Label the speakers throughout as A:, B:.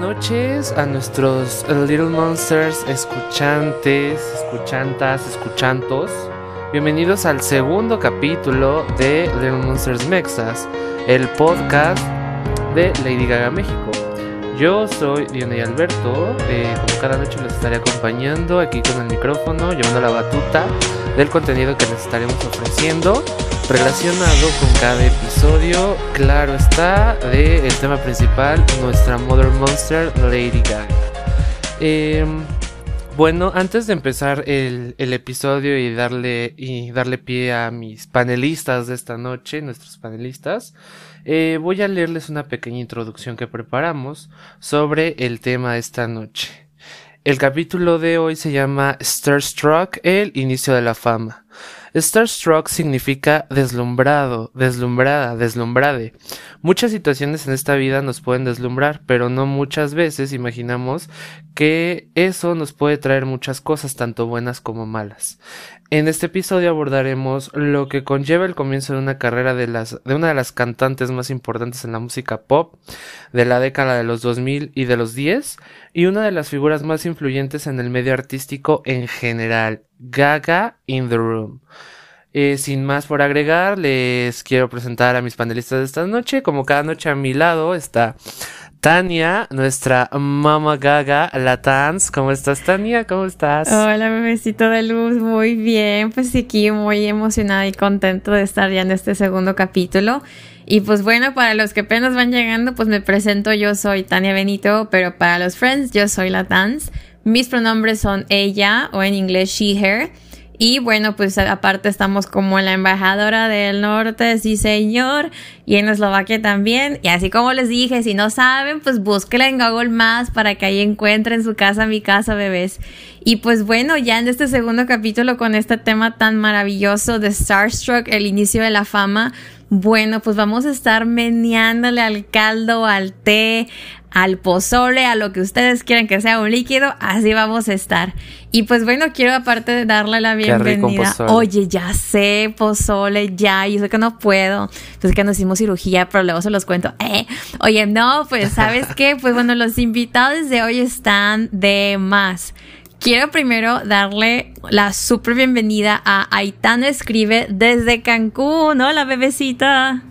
A: Noches a nuestros Little Monsters escuchantes, escuchantas, escuchantos. Bienvenidos al segundo capítulo de Little Monsters Mexas, el podcast de Lady Gaga México. Yo soy Dionay Alberto, eh, como cada noche les estaré acompañando aquí con el micrófono, llevando la batuta del contenido que les estaremos ofreciendo relacionado con cada episodio, claro está, del el tema principal, nuestra Mother Monster Lady Gaga. Em, bueno, antes de empezar el, el, episodio y darle, y darle pie a mis panelistas de esta noche, nuestros panelistas, eh, voy a leerles una pequeña introducción que preparamos sobre el tema de esta noche. El capítulo de hoy se llama Starstruck, el inicio de la fama. Starstruck significa deslumbrado, deslumbrada, deslumbrade. Muchas situaciones en esta vida nos pueden deslumbrar, pero no muchas veces imaginamos que eso nos puede traer muchas cosas, tanto buenas como malas. En este episodio abordaremos lo que conlleva el comienzo de una carrera de, las, de una de las cantantes más importantes en la música pop de la década de los 2000 y de los 10 y una de las figuras más influyentes en el medio artístico en general, Gaga in the Room. Eh, sin más por agregar, les quiero presentar a mis panelistas de esta noche. Como cada noche a mi lado está Tania, nuestra mama gaga, la Tans. ¿Cómo estás, Tania? ¿Cómo estás?
B: Hola, bebecito de luz. Muy bien. Pues aquí muy emocionada y contento de estar ya en este segundo capítulo. Y pues bueno, para los que apenas van llegando, pues me presento. Yo soy Tania Benito, pero para los friends, yo soy la Tans. Mis pronombres son ella o en inglés she, her. Y bueno, pues aparte estamos como la embajadora del norte, sí señor, y en Eslovaquia también. Y así como les dije, si no saben, pues búsquela en Google Más para que ahí encuentren su casa, mi casa, bebés. Y pues bueno, ya en este segundo capítulo con este tema tan maravilloso de Starstruck, el inicio de la fama, bueno, pues vamos a estar meneándole al caldo, al té, al pozole, a lo que ustedes quieran que sea un líquido, así vamos a estar. Y pues bueno, quiero aparte de darle la bienvenida. Oye, ya sé, pozole, ya, yo sé que no puedo. Pues que nos hicimos cirugía, pero luego se los cuento. Eh, oye, no, pues sabes qué, pues bueno, los invitados de hoy están de más. Quiero primero darle la super bienvenida a Aitana Escribe desde Cancún. Hola, bebecita.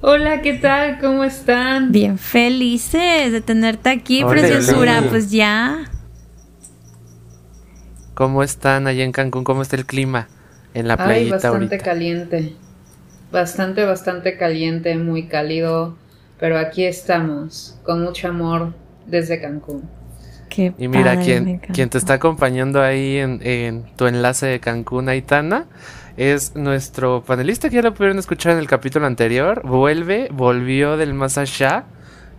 C: Hola, ¿qué tal? ¿Cómo están?
B: Bien felices de tenerte aquí, preciosura. Pues ya.
A: ¿Cómo están allá en Cancún? ¿Cómo está el clima en la playita
C: Ay, bastante caliente. Bastante, bastante caliente, muy cálido. Pero aquí estamos, con mucho amor desde Cancún.
B: Qué
A: y mira, quien, quien te está acompañando ahí en, en tu enlace de Cancún, Aitana, es nuestro panelista que ya lo pudieron escuchar en el capítulo anterior. Vuelve, volvió del más allá,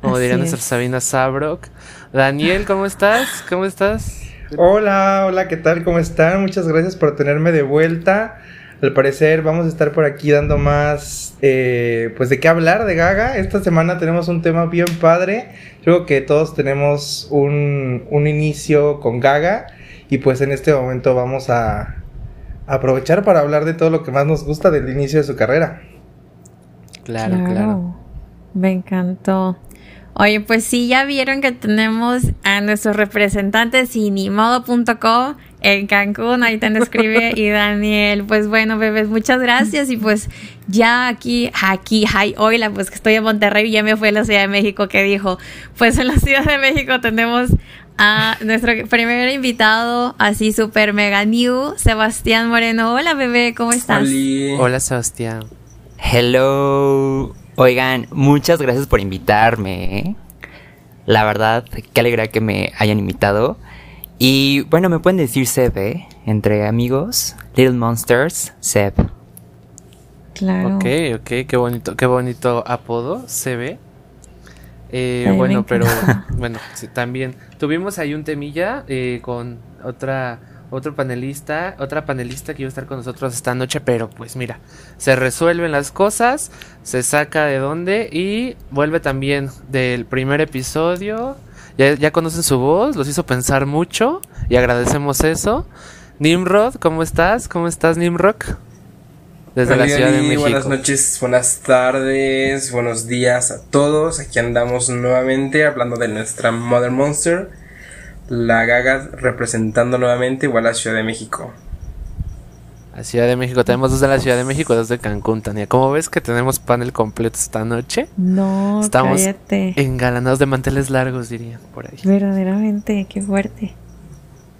A: como diría nuestra Sabina Sabrok. Daniel, ¿cómo estás? ¿Cómo estás?
D: Hola, hola, ¿qué tal? ¿Cómo están? Muchas gracias por tenerme de vuelta. Al parecer vamos a estar por aquí dando más, eh, pues de qué hablar de Gaga. Esta semana tenemos un tema bien padre. Creo que todos tenemos un, un inicio con Gaga y pues en este momento vamos a, aprovechar para hablar de todo lo que más nos gusta del inicio de su carrera.
A: Claro, claro.
B: Me encantó. Oye, pues sí, ya vieron que tenemos a nuestros representantes sinimodo.com en Cancún, ahí te escribe y Daniel, pues bueno, bebés, muchas gracias y pues ya aquí, aquí, hi, hola, pues que estoy en Monterrey y ya me fui a la Ciudad de México que dijo, pues en la Ciudad de México tenemos a nuestro primer invitado, así super mega new, Sebastián Moreno. Hola, bebé, ¿cómo estás?
A: Hola, Sebastián.
E: Hello. Oigan, muchas gracias por invitarme. ¿eh? La verdad, qué alegría que me hayan invitado. Y bueno, me pueden decir Seb, ¿eh? Entre amigos, Little Monsters, Seb.
B: Claro.
A: Ok, ok, qué bonito, qué bonito apodo, Seb. Eh, bueno, pero bueno, también tuvimos ahí un temilla eh, con otra otro panelista, otra panelista que iba a estar con nosotros esta noche, pero pues mira, se resuelven las cosas, se saca de dónde y vuelve también del primer episodio. Ya, ya conocen su voz, los hizo pensar mucho y agradecemos eso. Nimrod, ¿cómo estás? ¿Cómo estás, Nimrod? Desde la Ciudad de México.
F: Buenas noches, buenas tardes, buenos días a todos. Aquí andamos nuevamente hablando de nuestra Mother Monster, la Gaga representando nuevamente igual a Ciudad de México.
A: La Ciudad de México, tenemos dos de la Ciudad de México, dos de Cancún, Tania. ¿Cómo ves que tenemos panel completo esta noche?
B: No,
A: Estamos
B: cállate.
A: engalanados de manteles largos, dirían por ahí.
B: Verdaderamente, qué fuerte.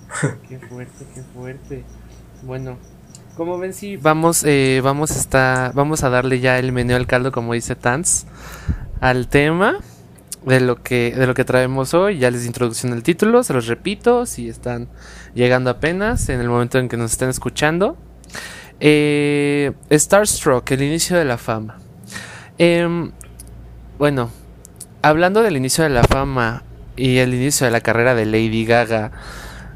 A: Qué fuerte, qué fuerte. Bueno, como ven, sí, vamos, eh, vamos, a estar- vamos a darle ya el menú al caldo, como dice Tans, al tema de lo que, de lo que traemos hoy. Ya les di introducción al título, se los repito, si están llegando apenas en el momento en que nos estén escuchando. Eh, Starstruck, el inicio de la fama. Em, bueno, hablando del inicio de la fama y el inicio de la carrera de Lady Gaga,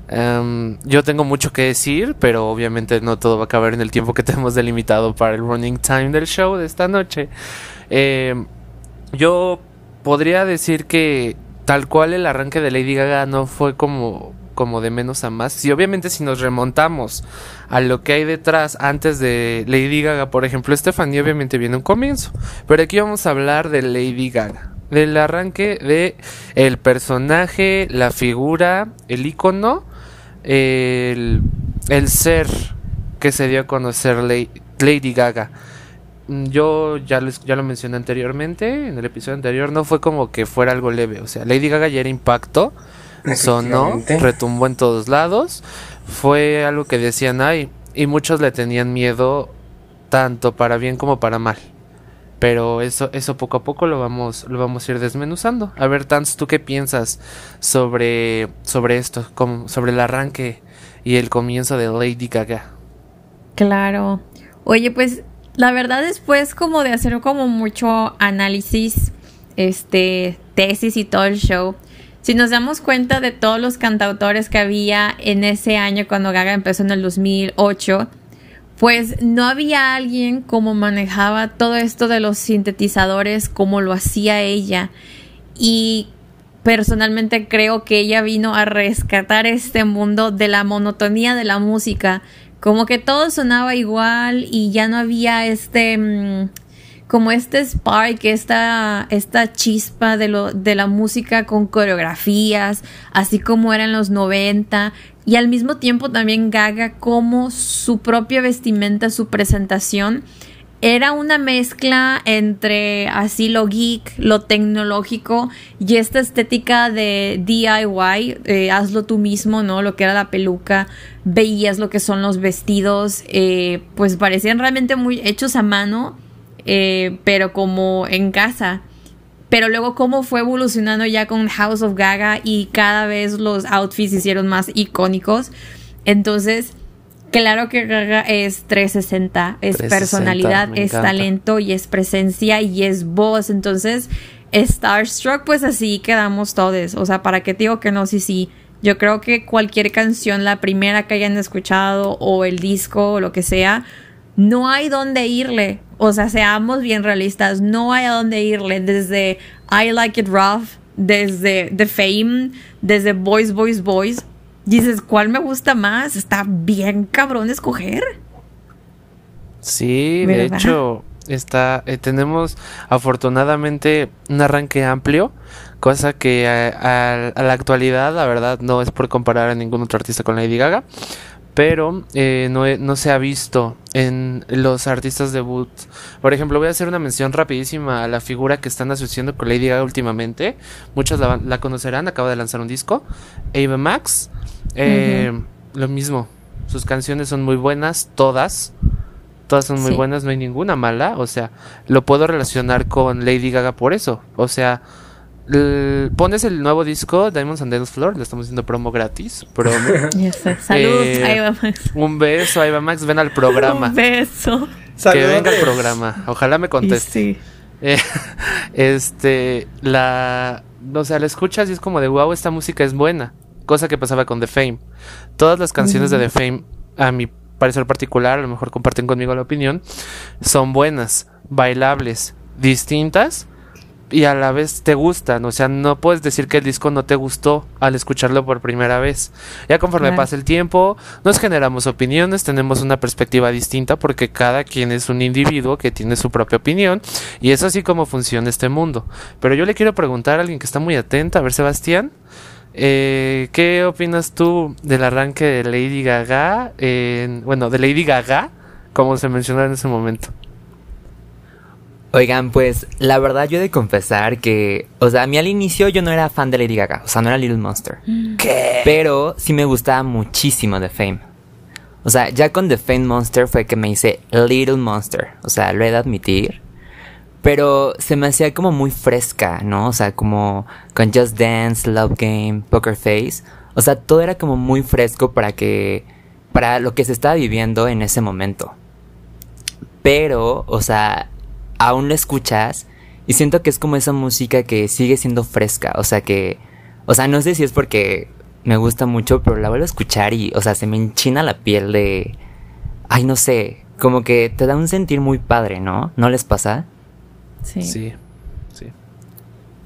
A: em, yo tengo mucho que decir, pero obviamente no todo va a caber en el tiempo que tenemos delimitado para el running time del show de esta noche. Em, yo podría decir que tal cual el arranque de Lady Gaga no fue como como de menos a más. Y obviamente si nos remontamos a lo que hay detrás antes de Lady Gaga, por ejemplo, Stephanie obviamente viene un comienzo, pero aquí vamos a hablar de Lady Gaga, del arranque de el personaje, la figura, el icono, el, el ser que se dio a conocer Lady, Gaga. Mm, Yo ya, les- ya lo mencioné anteriormente, en el episodio anterior, no fue como que fuera algo leve, o sea, Lady Gaga ya era impacto, sonó, retumbó en todos lados, fue algo que decían, ay, y muchos le tenían miedo, tanto para bien como para mal. Pero eso, eso poco a poco lo vamos, lo vamos a ir desmenuzando. A ver, Tans, ¿tú qué piensas sobre, sobre esto? Sobre el arranque y el comienzo de Lady Gaga.
B: Claro. Oye, pues la verdad después como de hacer como mucho análisis, este, tesis y todo el show, si nos damos cuenta de todos los cantautores que había en ese año cuando Gaga empezó en el 2008, pues no había alguien como manejaba todo esto de los sintetizadores como lo hacía ella. Y personalmente creo que ella vino a rescatar este mundo de la monotonía de la música. Como que todo sonaba igual y ya no había este... mm, como este spark, esta, esta chispa de, lo, de la música con coreografías, así como era en los 90, y al mismo tiempo también Gaga como su propia vestimenta, su presentación, era una mezcla entre así lo geek, lo tecnológico y esta estética de DIY, eh, hazlo tú mismo, ¿no? Lo que era la peluca, veías lo que son los vestidos, eh, pues parecían realmente muy hechos a mano eh, pero como en casa. Pero luego cómo fue evolucionando ya con House of Gaga y cada vez los outfits se hicieron más icónicos. Entonces, claro que Gaga es 360, es
A: 360,
B: personalidad, es
A: encanta.
B: talento y es presencia y es voz. Entonces, Starstruck, pues así quedamos todos. O sea, ¿para qué te digo que no? Sí, sí. Yo creo que cualquier canción, la primera que hayan escuchado o el disco o lo que sea, no hay dónde irle. O sea, seamos bien realistas, no hay a dónde irle. Desde I Like It Rough, desde The Fame, desde Boys, Boys, Boys. Dices, ¿cuál me gusta más? Está bien cabrón escoger.
A: Sí, de hecho, está, eh, tenemos afortunadamente un arranque amplio, cosa que a, a- a la actualidad, la verdad, no es por comparar a ningún otro artista con Lady Gaga, pero eh, no, no se ha visto en los artistas debut. Por ejemplo, voy a hacer una mención rapidísima a la figura que están asociando con Lady Gaga últimamente. Muchos la, conocerán, acaba de lanzar un disco, Ava Max. Eh, Lo mismo, sus canciones son muy buenas, todas. Todas son muy
B: Sí.
A: buenas, no hay ninguna mala. O sea, lo puedo relacionar con Lady Gaga por eso. O sea, pones el nuevo disco, Diamonds and Dance Floor, le estamos haciendo promo gratis. Promo.
B: Ya sé. Saludos,
A: Eh,
B: ahí va Max.
A: Un beso, ahí va Max, ven al programa.
B: Un beso.
A: Que venga al programa. Ojalá me
B: Y
A: conteste.
B: sí.
A: Eh, este, la. O sea, la escuchas y es como de wow, esta música es buena. Cosa que pasaba con The Fame. Todas las canciones de The Fame, a mi parecer particular, a lo mejor comparten conmigo la opinión, son buenas, bailables, distintas, y a la vez te gustan. O sea, no puedes decir que el disco no te gustó al escucharlo por primera vez. Ya conforme
B: Claro.
A: pasa el tiempo, nos generamos opiniones, tenemos una perspectiva distinta porque cada quien es un individuo que tiene su propia opinión y es así como funciona este mundo. Pero yo le quiero preguntar a alguien que está muy atento, a ver Sebastián, eh, ¿qué opinas tú del arranque de Lady Gaga? en- bueno, de Lady Gaga, como se mencionó en ese momento.
E: Oigan, pues la verdad yo he de confesar que, o sea, a mí al inicio yo no era fan de Lady Gaga, o sea, no era Little Monster. ¿Qué? Pero sí me gustaba muchísimo The Fame. O sea, ya con The Fame Monster fue que me hice Little Monster, o sea, lo he de admitir. Pero se me hacía como muy fresca, ¿no? O sea, como con Just Dance, Love Game, Poker Face. O sea, todo era como muy fresco para que, para lo que se estaba viviendo en ese momento. Pero, o sea, aún lo escuchas y siento que es como esa música que sigue siendo fresca, o sea que, o sea, no sé si es porque me gusta mucho, pero la vuelvo a escuchar y, o sea, se me enchina la piel de, ay, no sé, como que te da un sentir muy padre, ¿no? ¿No les pasa?
B: Sí.
A: Sí, sí.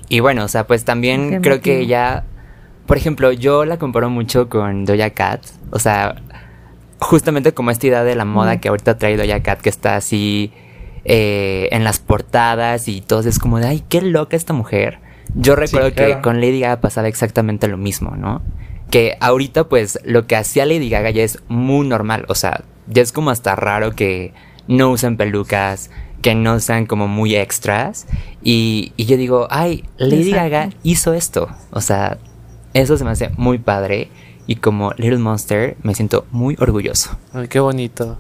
E: Y bueno, o sea, pues también
B: Qué
E: creo que ya, por ejemplo, yo la comparo mucho con Doja Cat, o sea, justamente como esta idea de la moda
B: Mm.
E: que ahorita trae Doja Cat, que está así eh, en las portadas y todo, es como de, ay, qué loca esta mujer. Yo recuerdo que
D: claro.
E: con Lady Gaga pasaba exactamente lo mismo, ¿no? Que ahorita pues lo que hacía Lady Gaga ya es muy normal, o sea, ya es como hasta raro que no usen pelucas, que no sean como muy extras. Y, y yo digo, ay, Lady
B: Exacto.
E: Gaga hizo esto. O sea, eso se me hace muy padre. Y como Little Monster me siento muy orgulloso.
A: Ay, qué bonito.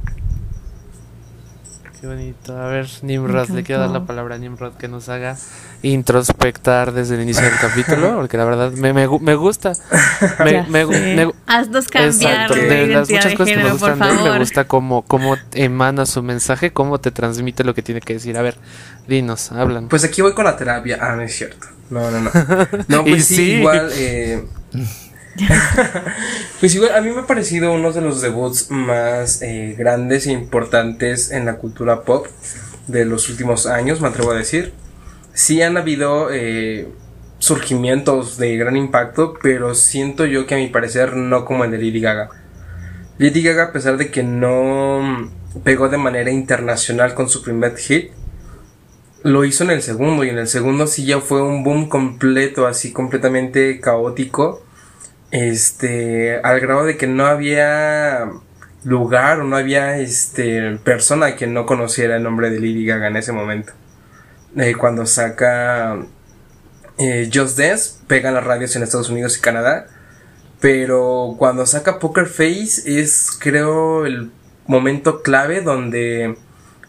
A: Qué bonito. A ver, Nimrod, le quiero dar la palabra a Nimrod que nos haga introspectar desde el inicio del capítulo, porque la verdad me, me, gu- me gusta. Me, me me
B: Haznos cambiar
A: Exacto,
B: de,
A: de las muchas cosas que me gustan de él,
B: favor.
A: me gusta cómo, cómo emana su mensaje, cómo te transmite lo que tiene que decir. A ver, dinos, hablan.
F: Pues aquí voy con la terapia. Ah, no es cierto. No, no, no. No,
A: Y
F: pues sí,
A: sí.
F: igual. eh, pues igual, a mí me ha parecido uno de los debuts más eh, grandes e importantes en la cultura pop de los últimos años, me atrevo a decir. Sí han habido eh, surgimientos de gran impacto, pero siento yo que a mi parecer no como el de Lady Gaga. Lady Gaga, a pesar de que no pegó de manera internacional con su primer hit, lo hizo en el segundo y en el segundo sí ya fue un boom completo, así completamente caótico, este, al grado de que no había lugar o no había este persona que no conociera el nombre de Lady Gaga en ese momento. Eh, cuando saca eh, Just Dance, pega en las radios en Estados Unidos y Canadá, pero cuando saca Poker Face es creo el momento clave donde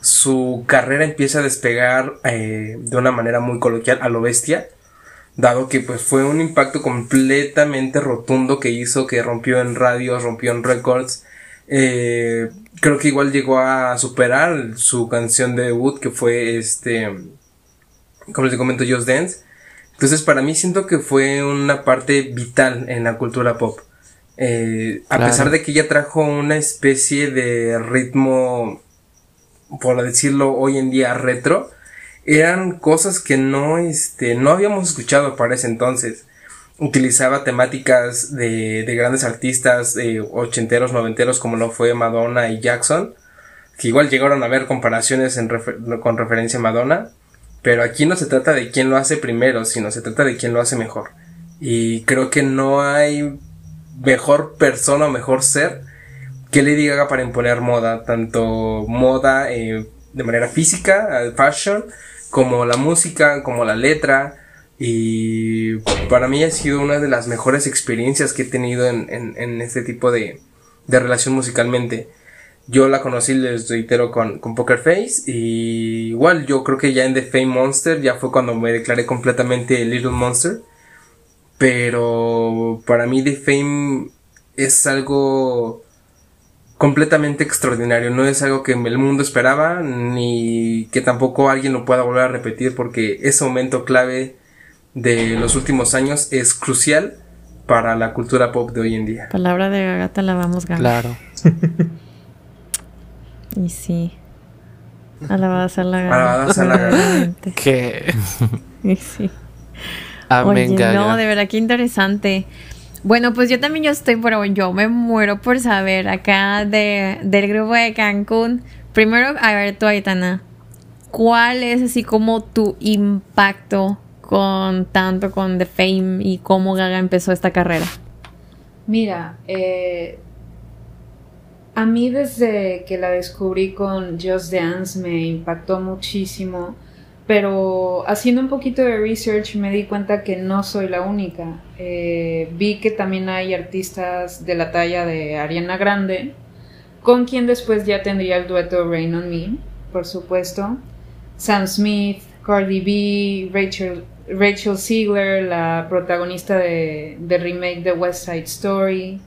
F: su carrera empieza a despegar eh, de una manera muy coloquial a lo bestia dado que pues fue un impacto completamente rotundo que hizo que rompió en radios rompió en records eh, creo que igual llegó a superar su canción de debut que fue este como les comento Just Dance. Entonces para mí siento que fue una parte vital en la cultura pop. Eh, a
A: Claro.
F: pesar de que ella trajo una especie de ritmo por decirlo hoy en día retro, eran cosas que no, este, no habíamos escuchado para ese entonces. Utilizaba temáticas de, de grandes artistas eh, ochenteros, noventeros como lo fue Madonna y Jackson, que igual llegaron a haber comparaciones con referencia a Madonna, pero aquí no se trata de quién lo hace primero, sino se trata de quién lo hace mejor. Y creo que no hay mejor persona o mejor ser que Lady Gaga para imponer moda, tanto moda eh, de manera física, eh, fashion, como la música, como la letra. Y para mí ha sido una de las mejores experiencias que he tenido en, en- en este tipo de, de relación musicalmente. Yo la conocí, les reitero, con, con Poker Face. Y igual, yo creo que ya en The Fame Monster ya fue cuando me declaré completamente Little Monster. Pero para mí The Fame es algo completamente extraordinario. No es algo que el mundo esperaba, ni que tampoco alguien lo pueda volver a repetir, porque ese momento clave de los últimos años es crucial para la cultura pop de hoy en día.
B: Palabra de Gagata la vamos ganando.
A: Claro.
B: Y sí. Alabadas a la Gaga.
F: Alabadas a la Gaga.
B: verdaderamente.
A: Que.
B: Sí.
A: Amén,
B: Oye,
A: Gaga.
B: no, de verdad, qué interesante. Bueno, pues yo también yo estoy, pero yo me muero por saber acá de, del grupo de Cancún. Primero, a ver, tú, Aitana, ¿cuál es así como tu impacto con tanto con The Fame y cómo Gaga empezó esta carrera?
C: Mira, eh, a mí desde que la descubrí con Just Dance me impactó muchísimo, pero haciendo un poquito de research me di cuenta que no soy la única. Eh, vi que también hay artistas de la talla de Ariana Grande, con quien después ya tendría el dueto Rain on Me, por supuesto. Sam Smith, Cardi B, Rachel, Rachel Ziegler, la protagonista de, de remake de West Side Story,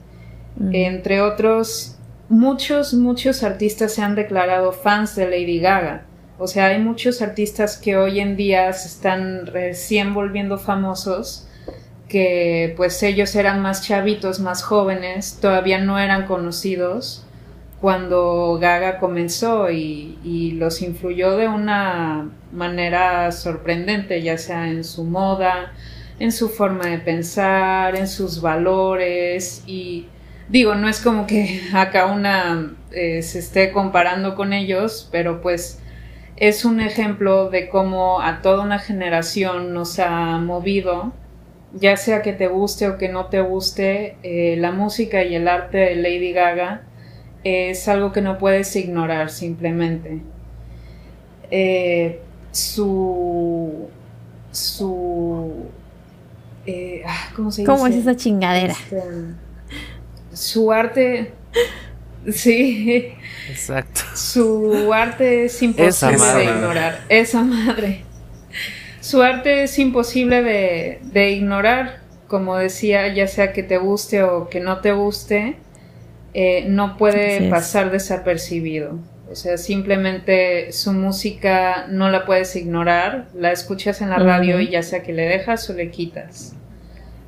C: entre otros, muchos, muchos artistas se han declarado fans de Lady Gaga. O sea, hay muchos artistas que hoy en día se están recién volviendo famosos, que pues ellos eran más chavitos, más jóvenes, todavía no eran conocidos cuando Gaga comenzó y, los influyó de una manera sorprendente, ya sea en su moda, en su forma de pensar, en sus valores. Y digo, no es como que acá una eh, se esté comparando con ellos, pero pues es un ejemplo de cómo a toda una generación nos ha movido, ya sea que te guste o que no te guste, eh, la música y el arte de Lady Gaga es algo que no puedes ignorar simplemente. Eh, su. su. eh, ah, ¿Cómo se dice?
B: ¿Cómo es esa chingadera?
C: Este, su arte. Sí,
A: Exacto.
C: su arte es imposible de ignorar. Esa madre. Su arte es imposible de, de ignorar. Como decía, ya sea que te guste o que no te guste, eh, no puede pasar desapercibido. O sea, simplemente su música no la puedes ignorar, la escuchas en la radio y ya sea que le dejas o le quitas.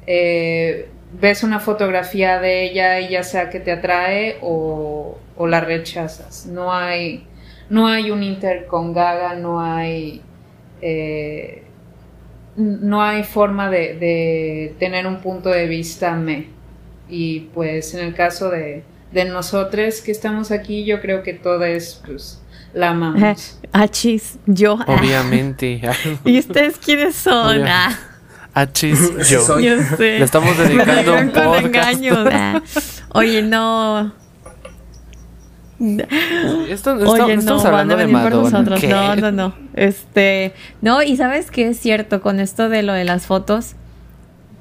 C: Eh, ves una fotografía de ella y ya sea que te atrae o, o la rechazas. No hay, no hay un inter con Gaga, no hay, eh, no hay forma de, de tener un punto de vista me. Y pues en el caso de, de nosotros que estamos aquí, yo creo que todo es, pues, la amamos.
B: Achis, yo. ah.
A: Obviamente.
B: ¿Y ustedes quiénes son? Ah,
A: Achis,
F: Sí
A: yo.
F: soy.
B: yo sé.
A: Le estamos dedicando un
B: con
A: podcast.
B: engaños. ah. Oye, no.
A: Esto, esto-
B: Oye,
A: no
B: no,
A: estamos
B: van a
A: hablando de
B: venir por
A: Madonna.
B: nosotros.
A: ¿Qué?
B: No, no, no. Este, no, y sabes qué es cierto con esto de lo de las fotos.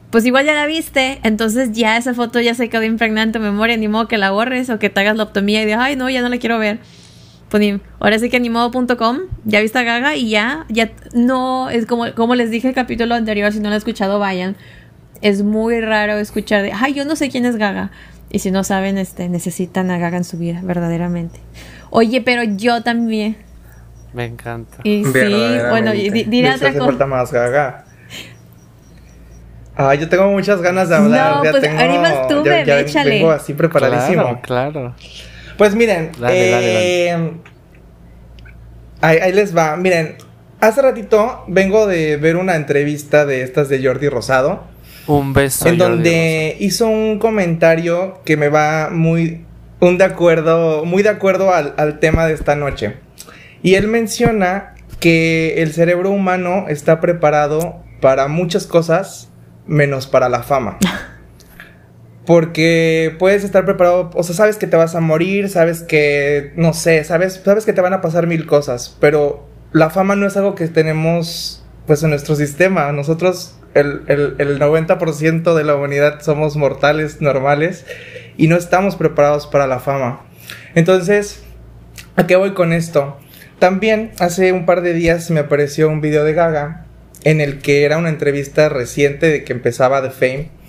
B: Pues igual ya la viste, entonces ya esa foto ya se quedó impregnada en tu memoria, ni modo que la borres o que te hagas la optomía y digas, ay, no, ya no la quiero ver. Pues ahora sí que ni modo.com, ya viste a Gaga y ya, ya no, es como, como les dije el capítulo anterior, si no lo han escuchado, vayan. Es muy raro escuchar de, ay, yo no sé quién es Gaga. Y si no saben, este, necesitan a Gaga en su vida, verdaderamente. Oye, pero yo también.
A: Me encanta.
B: Y sí, bueno, diré otra
D: hace
B: cosa.
D: falta más gaga. Ah, yo tengo muchas ganas de hablar.
B: No,
D: ya
B: pues,
D: tengo,
B: animas tú,
D: ya-
B: bebé,
D: ya
B: échale.
D: vengo así preparadísimo.
A: Claro, claro.
D: Pues miren,
A: Dale, dale,
D: eh, Ahí, ahí les va. Miren, hace ratito vengo de ver una entrevista de estas de Jordi Rosado,
A: Un beso.
D: en
A: Jordi
D: donde hizo un comentario que me va muy, un de acuerdo, muy de acuerdo al, al tema de esta noche. Y él menciona que el cerebro humano está preparado para muchas cosas menos para la fama. Porque puedes estar preparado, o sea, sabes que te vas a morir, sabes que, no sé, sabes, sabes que te van a pasar mil cosas, pero la fama no es algo que tenemos, pues, en nuestro sistema. Nosotros, el, el, el 90% de la humanidad somos mortales, normales, y no estamos preparados para la fama. Entonces, ¿a qué voy con esto? También hace un par de días me apareció un video de Gaga en el que era una entrevista reciente de que empezaba The Fame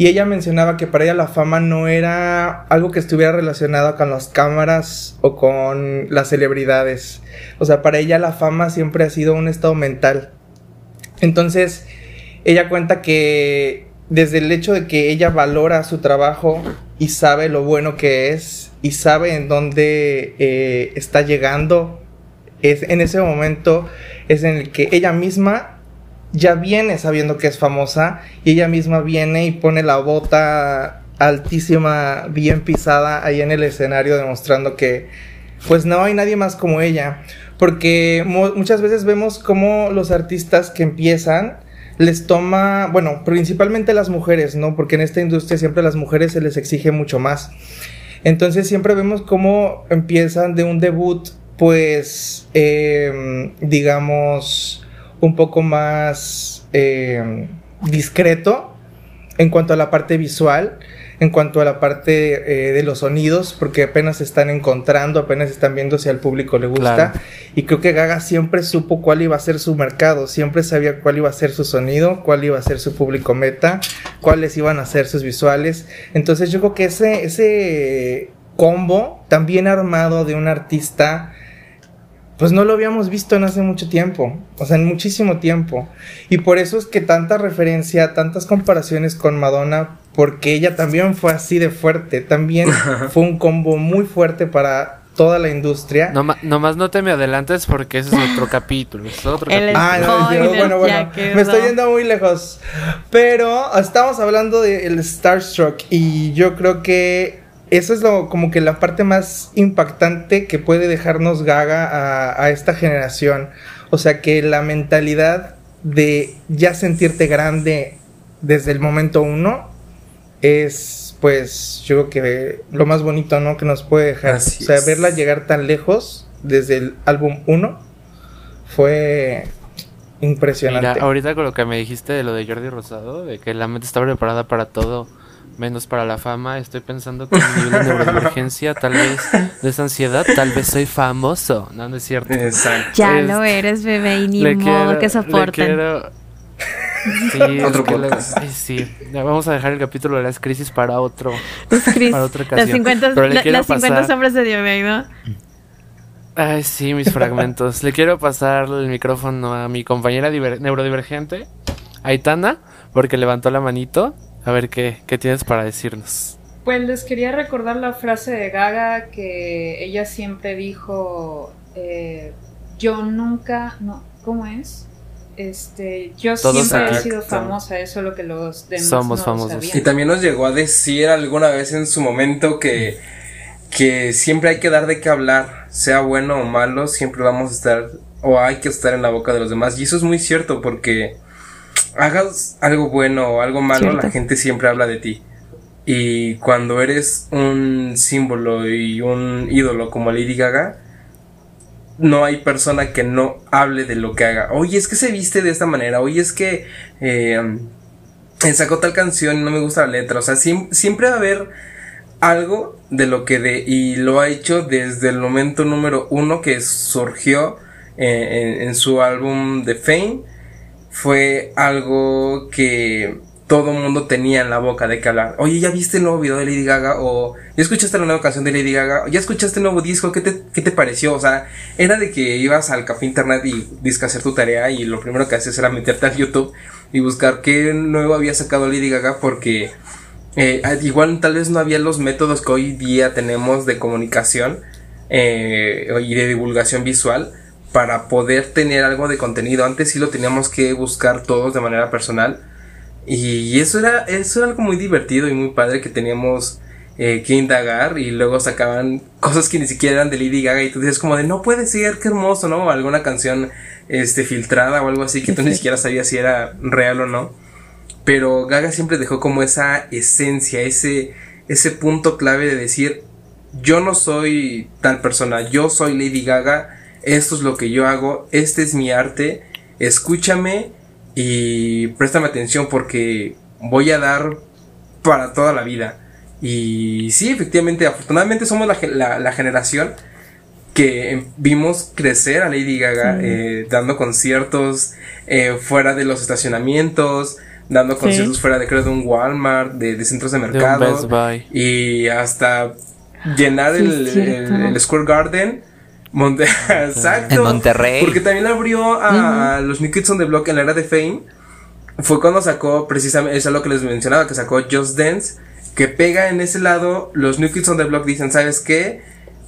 D: y ella mencionaba que para ella la fama no era algo que estuviera relacionado con las cámaras o con las celebridades. O sea, para ella la fama siempre ha sido un estado mental. Entonces, ella cuenta que desde el hecho de que ella valora su trabajo y sabe lo bueno que es y sabe en dónde eh, está llegando es en ese momento es en el que ella misma ya viene sabiendo que es famosa y ella misma viene y pone la bota altísima, bien pisada ahí en el escenario demostrando que pues no hay nadie más como ella. Porque muchas veces vemos como los artistas que empiezan les toma, bueno, principalmente las mujeres, ¿no? Porque en esta industria siempre a las mujeres se les exige mucho más. Entonces siempre vemos cómo empiezan de un debut, pues, em, digamos, un poco más em, discreto en cuanto a la parte visual en cuanto a la parte eh, de los sonidos, porque apenas se están encontrando, apenas están viendo si al público le gusta. Y creo que Gaga siempre supo cuál iba a ser su mercado, siempre sabía cuál iba a ser su sonido, cuál iba a ser su público meta, cuáles iban a ser sus visuales. Entonces yo creo que ese, ese combo tan bien armado de un artista pues no lo habíamos visto en hace mucho tiempo, o sea, en muchísimo tiempo. Y por eso es que tanta referencia, tantas comparaciones con Madonna, porque ella también fue así de fuerte, también fue un combo muy fuerte para toda la industria.
A: No, nomás no te me adelantes porque ese es otro capítulo. Es otro
D: Ah, no, bueno, bueno, me estoy yendo muy lejos. Pero estamos hablando del Starstruck y yo creo que eso es lo, como que la parte más impactante que puede dejarnos gaga a, esta generación. O sea que la mentalidad de ya sentirte grande desde el momento uno es pues yo creo que lo más bonito no que nos puede dejar. O sea verla llegar tan lejos desde el álbum uno fue impresionante.
A: Mira, ahorita con lo que me dijiste de lo de Jordi Rosado de que la mente está preparada para todo menos para la fama. Estoy pensando que mi nivel de neurodivergencia, tal vez de esa ansiedad, tal vez soy famoso. No, no es cierto.
B: Exacto. Ya lo eres, bebé, y ni modo que soporten.
A: Sí, otro podcast. sí, vamos a dejar el capítulo de las crisis para otro. Para otra ocasión.
B: Las 50, las 50 sombras de Dios, ¿no?
A: Ay, sí, mis fragmentos. Le quiero pasar el micrófono a mi compañera neurodivergente, Aitana, porque levantó la manito a ver qué, qué tienes para decirnos.
C: Pues les quería recordar la frase de Gaga que ella siempre dijo, eh, yo nunca, no, ¿cómo es? Este, yo siempre he sido famosa, eso es lo que los demás
A: Somos famosos.
F: Y también nos llegó a decir alguna vez en su momento que, que siempre hay que dar de qué hablar, sea bueno o malo, siempre vamos a estar, o hay que estar en la boca de los demás. Y eso es muy cierto porque hagas algo bueno o algo malo, la gente siempre habla de ti. Y cuando eres un símbolo y un ídolo como Lady Gaga, no hay persona que no hable de lo que haga. Oye, es que se viste de esta manera. Oye, es que eh, sacó tal canción y no me gusta la letra. O sea, siempre va a haber algo de lo que de. Y lo ha hecho desde el momento número uno que surgió eh, en, en, su álbum The Fame fue algo que todo mundo tenía en la boca de que hablar. Oye, ¿ya viste el nuevo video de Lady Gaga? O ¿ya escuchaste la nueva canción de Lady Gaga? ¿Ya escuchaste el nuevo disco? ¿Qué te, qué te pareció? O sea, era de que ibas al café internet y disque hacer tu tarea y lo primero que haces era meterte al YouTube y buscar qué nuevo había sacado Lady Gaga porque eh, igual tal vez no había los métodos que hoy día tenemos de comunicación eh, y de divulgación visual para poder tener algo de contenido. Antes sí lo teníamos que buscar todos de manera personal. Y eso era, eso era algo muy divertido y muy padre que teníamos eh, que indagar y luego sacaban cosas que ni siquiera eran de Lady Gaga y tú dices como de no puede ser, qué hermoso, ¿no? O alguna canción este, filtrada o algo así que tú ni siquiera sabías si era real o no. Pero Gaga siempre dejó como esa esencia, ese, ese punto clave de decir yo no soy tal persona, yo soy Lady Gaga esto es lo que yo hago, este es mi arte, escúchame y préstame atención porque voy a dar para toda la vida. Y sí, efectivamente, afortunadamente somos la, generación que vimos crecer a Lady Gaga eh, dando conciertos eh, fuera de los estacionamientos, dando conciertos fuera de creo de un Walmart, de, centros de mercado y hasta llenar el, el, Square Garden Exacto.
E: En Monterrey.
F: Porque también abrió a, los New Kids on the Block en la era de Fame. Fue cuando sacó, precisamente, eso es lo que les mencionaba, que sacó Just Dance, que pega en ese lado. Los New Kids on the Block dicen, ¿sabes qué?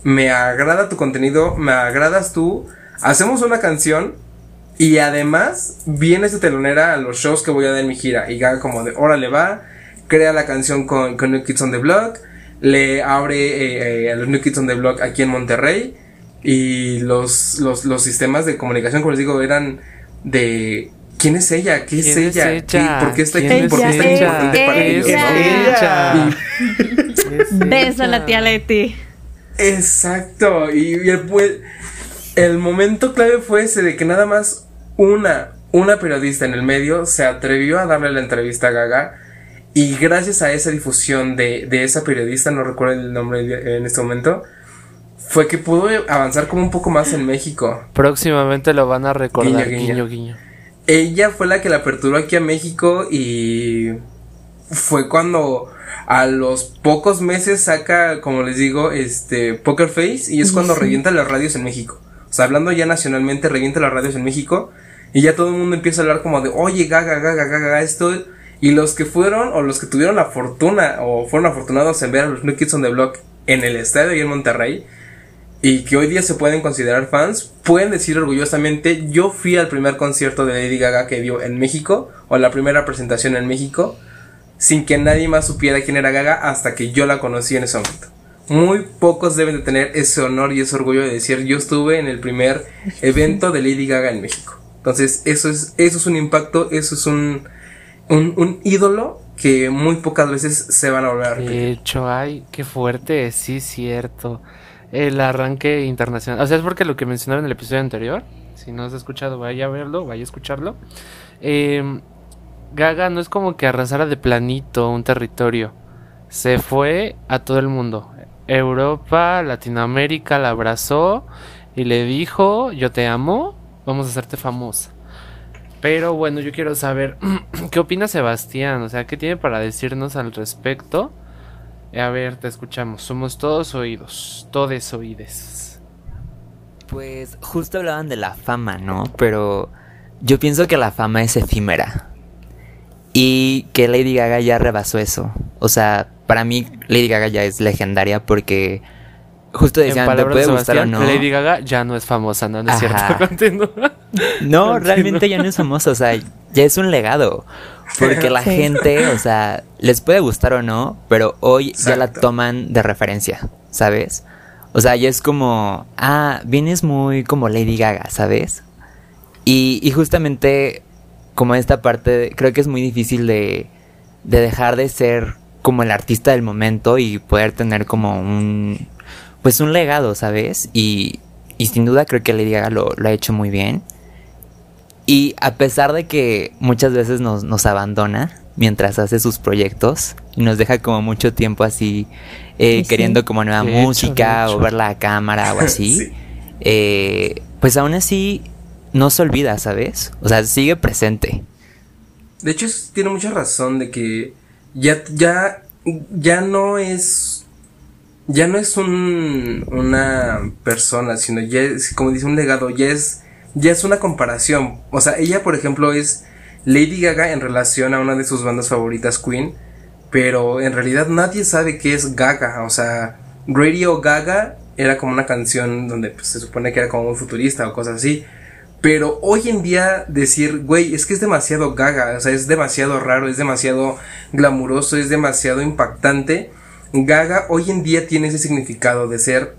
F: Me agrada tu contenido, me agradas tú, hacemos una canción y además viene esta telonera a los shows que voy a dar en mi gira. Y Gaga como de, órale va, crea la canción con, con New Kids on the Block, le abre eh, eh, a los New Kids on the Block aquí en Monterrey. Y los, los, los sistemas de comunicación, como les digo, eran de ¿Quién es ella? ¿Qué es
A: ¿Quién es
F: ella?
A: ella?
F: ¿Qué- ¿Por qué está aquí?
A: ¿Quién
F: ¿Por qué
B: es
F: está
B: ella?
F: importante para ellos?
B: Ella.
F: ¿no?
A: Ella. Es
B: Beso a la tía Leti.
F: Exacto. Y, y el, pues, el momento clave fue ese de que nada más una, una periodista en el medio se atrevió a darle la entrevista a Gaga. Y gracias a esa difusión de, de esa periodista, no recuerdo el nombre en este momento, fue que pudo avanzar como un poco más en México.
A: Próximamente lo van a recordar.
F: Guiño,
A: Guiño,
F: guiño.
A: guiño.
F: Ella fue la que la aperturó aquí a México y fue cuando a los pocos meses saca, como les digo, este Poker Face y es cuando revienta las radios en México. O sea, hablando ya nacionalmente, revienta las radios en México y ya todo el mundo empieza a hablar como de, oye, gaga, gaga, gaga, gaga, esto. Y los que fueron o los que tuvieron la fortuna o fueron afortunados en ver a los New Kids on the Block en el estadio y en Monterrey, y que hoy día se pueden considerar fans, pueden decir orgullosamente, yo fui al primer concierto de Lady Gaga que dio en México, o la primera presentación en México, sin que nadie más supiera quién era Gaga hasta que yo la conocí en ese momento. Muy pocos deben de tener ese honor y ese orgullo de decir yo estuve en el primer evento de Lady Gaga en México. Entonces eso es, eso es un impacto, eso es un, un, un ídolo que muy pocas veces se van a volver a repetir.
A: De hecho, ay, qué fuerte, sí, cierto. El arranque internacional. O sea, es porque lo que mencionaron en el episodio anterior. Si no has escuchado, vaya a verlo, vaya a escucharlo. Eh, Gaga no es como que arrasara de planito un territorio. Se fue a todo el mundo. Europa, Latinoamérica la abrazó y le dijo, yo te amo, vamos a hacerte famosa. Pero bueno, yo quiero saber, ¿qué opina Sebastián? O sea, ¿qué tiene para decirnos al respecto? A ver, te escuchamos. Somos todos oídos, todes oídes.
E: Pues justo hablaban de la fama, ¿no? Pero yo pienso que la fama es efímera. Y que Lady Gaga ya rebasó eso. O sea, para mí Lady Gaga ya es legendaria porque justo decían, te puede
A: de
E: gustar o no.
A: Lady Gaga ya no es famosa, no, no es
E: Ajá.
A: cierto. Continúa.
E: No, realmente ya no es famosa, o sea, ya es un legado. Porque la
B: Sí.
E: gente, o sea, les puede gustar o no, pero hoy ya la toman de referencia, ¿sabes? O sea, ya es como, ah, vienes muy como Lady Gaga, ¿sabes? Y, y justamente como esta parte, creo que es muy difícil de, de dejar de ser como el artista del momento y poder tener como un, pues un legado, ¿sabes? Y, y sin duda creo que Lady Gaga lo, lo ha hecho muy bien. Y a pesar de que muchas veces nos, nos abandona mientras hace sus proyectos y nos deja como mucho tiempo así eh,
B: Sí, sí.
E: queriendo como nueva
A: hecho,
E: música o
A: hecho.
E: verla a cámara o así,
F: Sí.
E: eh, pues aún así no se olvida, ¿sabes? O sea, sigue presente.
F: De hecho, tiene mucha razón de que ya, ya, ya no es, ya no es un, una persona, sino ya es, como dice, un legado, ya es, ya es una comparación. O sea, ella, por ejemplo, es Lady Gaga en relación a una de sus bandas favoritas, Queen, pero en realidad nadie sabe qué es Gaga. O sea, Radio Gaga era como una canción donde pues, se supone que era como muy futurista o cosas así. Pero hoy en día decir, güey, es que es demasiado gaga, o sea, es demasiado raro, es demasiado glamuroso, es demasiado impactante. Gaga hoy en día tiene ese significado de ser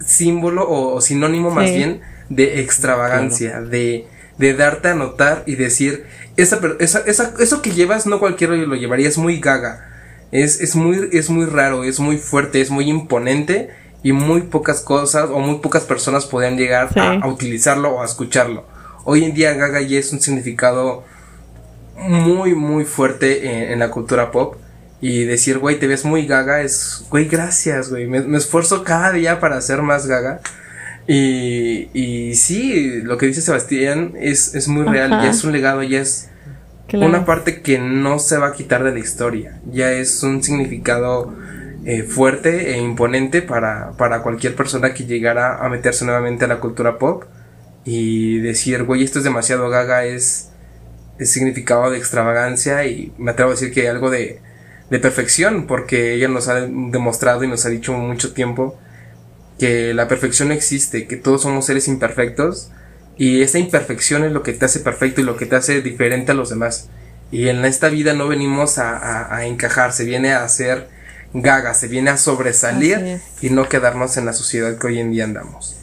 F: símbolo o, o sinónimo más bien de extravagancia, de, de darte a notar y decir, esa, esa, esa- eso que llevas no cualquiera lo llevaría, es muy gaga, es, es, muy, es muy raro, es muy fuerte, es muy imponente y muy pocas cosas o muy pocas personas podrían llegar
B: Sí.
F: a, a utilizarlo o a escucharlo. Hoy en día Gaga ya es un significado muy, muy fuerte en, en la cultura pop. Y decir, güey, te ves muy gaga es, güey, gracias, güey. Me, me esfuerzo cada día para ser más gaga. Y, y sí, lo que dice Sebastián es, es muy real,
B: Ajá.
F: ya es un legado, ya es
B: Claro.
F: una parte que no se va a quitar de la historia. Ya es un significado eh, fuerte e imponente para, para cualquier persona que llegara a meterse nuevamente a la cultura pop y decir, güey, esto es demasiado gaga, es, es significado de extravagancia y me atrevo a decir que algo de, de perfección, porque ella nos ha demostrado y nos ha dicho mucho tiempo que la perfección no existe, que todos somos seres imperfectos y esa imperfección es lo que te hace perfecto y lo que te hace diferente a los demás. Y en esta vida no venimos a, encajar, se viene a hacer gaga, se viene a sobresalir y no quedarnos en la sociedad que hoy en día andamos.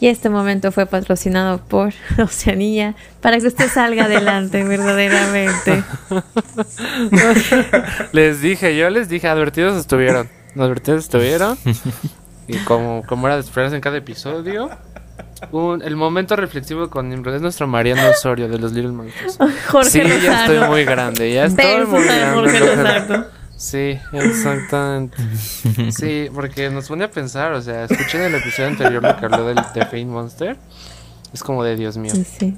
B: Y este momento fue patrocinado por Oceanía para que usted salga adelante verdaderamente.
A: les dije, yo les dije, advertidos estuvieron. Advertidos estuvieron. Y como, como era de esperarse en cada episodio, el momento reflexivo con Nimrod es nuestro Mariano Osorio de los Little Monsters.
B: Jorge
A: sí, ya estoy muy grande, ya estoy muy grande. Sí, exactamente. Sí, porque nos pone a pensar, o sea, escuchen el episodio anterior lo que habló del The Fame Monster. Es como de Dios mío. Sí.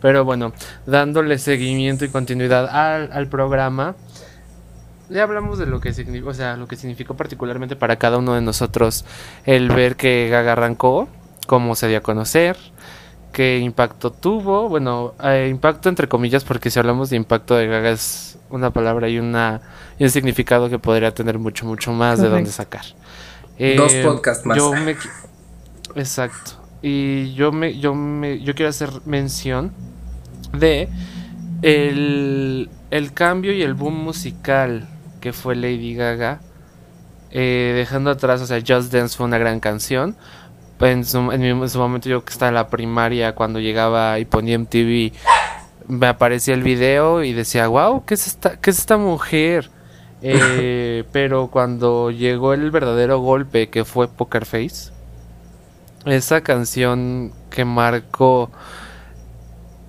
A: Pero bueno, dándole seguimiento y continuidad al, al programa, ya hablamos de lo que significó, o sea, lo que significó particularmente para cada uno de nosotros el ver que Gaga arrancó cómo se dio a conocer, qué impacto tuvo, bueno, eh, impacto entre comillas porque si hablamos de impacto de Gaga es una palabra y, una, un significado que podría tener mucho, mucho más de dónde sacar.
F: Dos eh, podcasts más.
A: exacto. Y yo me, yo me, yo quiero hacer mención de el, el cambio y el boom musical que fue Lady Gaga. Eh, dejando atrás, o sea, Just Dance fue una gran canción, en su, en, su momento yo que estaba en la primaria cuando llegaba y ponía MTV me aparecía el video y decía wow qué es esta qué es esta mujer eh, pero cuando llegó el verdadero golpe que fue Poker Face esa canción que marcó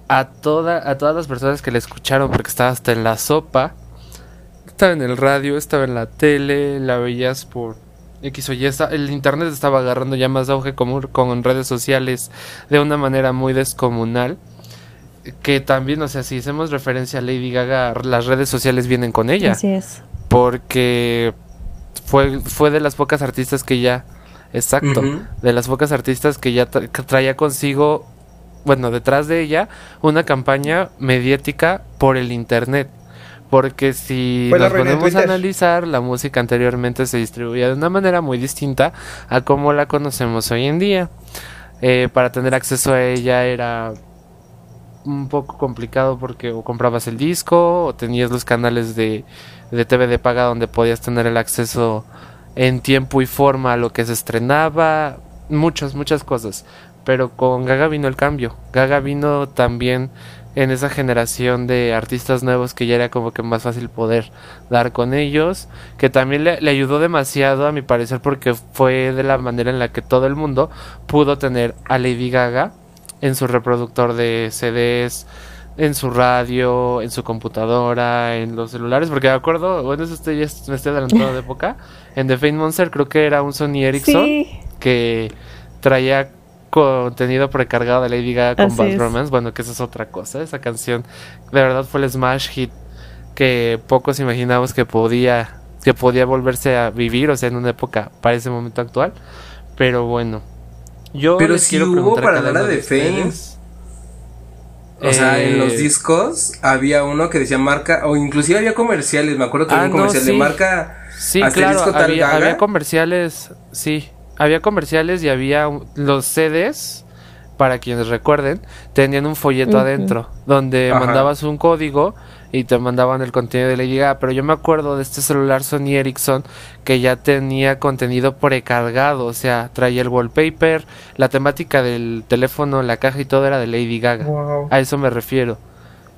A: a toda a todas las personas que la escucharon porque estaba hasta en la sopa estaba en el radio estaba en la tele la veías por X o Y, el internet estaba agarrando ya más auge como, con redes sociales de una manera muy descomunal. Que también, o sea, si hacemos referencia a Lady Gaga, las redes sociales vienen con ella.
B: Así es.
A: Porque fue, fue de las pocas artistas que ya, exacto, de las pocas artistas que ya traía consigo, bueno, detrás de ella, una campaña mediática por el internet. Porque si nos ponemos a analizar, la música anteriormente se distribuía de una manera muy distinta a como la conocemos hoy en día. Eh, para tener acceso a ella era un poco complicado porque o comprabas el disco o tenías los canales de, de TV de paga donde podías tener el acceso en tiempo y forma a lo que se estrenaba, muchas, muchas cosas. Pero con Gaga vino el cambio. Gaga vino también en esa generación de artistas nuevos que ya era como que más fácil poder dar con ellos, que también le, ayudó demasiado a mi parecer porque fue de la manera en la que todo el mundo pudo tener a Lady Gaga en su reproductor de CDs, en su radio, en su computadora, en los celulares, porque de acuerdo, bueno, eso estoy, me estoy adelantando de época, en The Fame Monster creo que era un Sony Ericsson que traía contenido precargado de Lady Gaga con Bad Romance. Bueno, que esa es otra cosa. Esa canción de verdad fue el smash hit que pocos imaginamos que podía que podía volverse a vivir, o sea, en una época para ese momento actual. Pero bueno, yo
F: Pero si hubo para la de Fame. O sea, en los eh, discos había uno que decía marca, o inclusive había comerciales, me acuerdo que había un ah, comercial de marca.
A: Sí, claro, había comerciales, sí había comerciales y había los CDs, para quienes recuerden, tenían un folleto adentro, donde mandabas un código y te mandaban el contenido de Lady Gaga. Pero yo me acuerdo de este celular Sony Ericsson que ya tenía contenido precargado, o sea, traía el wallpaper, la temática del teléfono, la caja y todo era de Lady Gaga. A eso me refiero.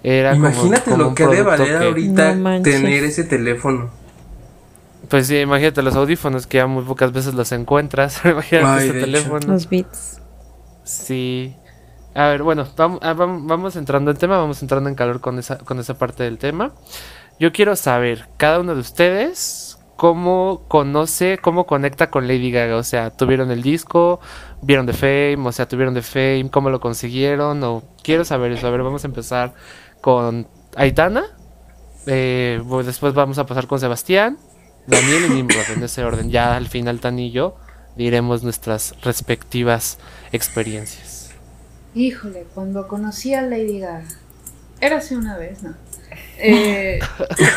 A: Era
F: Imagínate lo que debe valer ahorita tener ese teléfono.
A: Pues sí, imagínate los audífonos que ya muy pocas veces los encuentras. imagínate ese teléfono.
B: Los beats.
A: Sí. A ver, bueno, ah, vamos, vamos entrando en tema, vamos entrando en calor con esa, con esa parte del tema. Yo quiero saber, cada uno de ustedes, cómo conoce, cómo conecta con Lady Gaga. O sea, ¿tuvieron el disco? ¿Vieron de Fame? O sea, ¿tuvieron de Fame? ¿Cómo lo consiguieron? O quiero saber eso. A ver, vamos a empezar con Aitana. Eh, después vamos a pasar con Sebastián. Daniel y Nimrod en ese orden. Ya al final Tan y yo diremos nuestras respectivas experiencias.
C: Híjole, cuando conocí a Lady Gaga, era hace una vez, ¿no? Eh,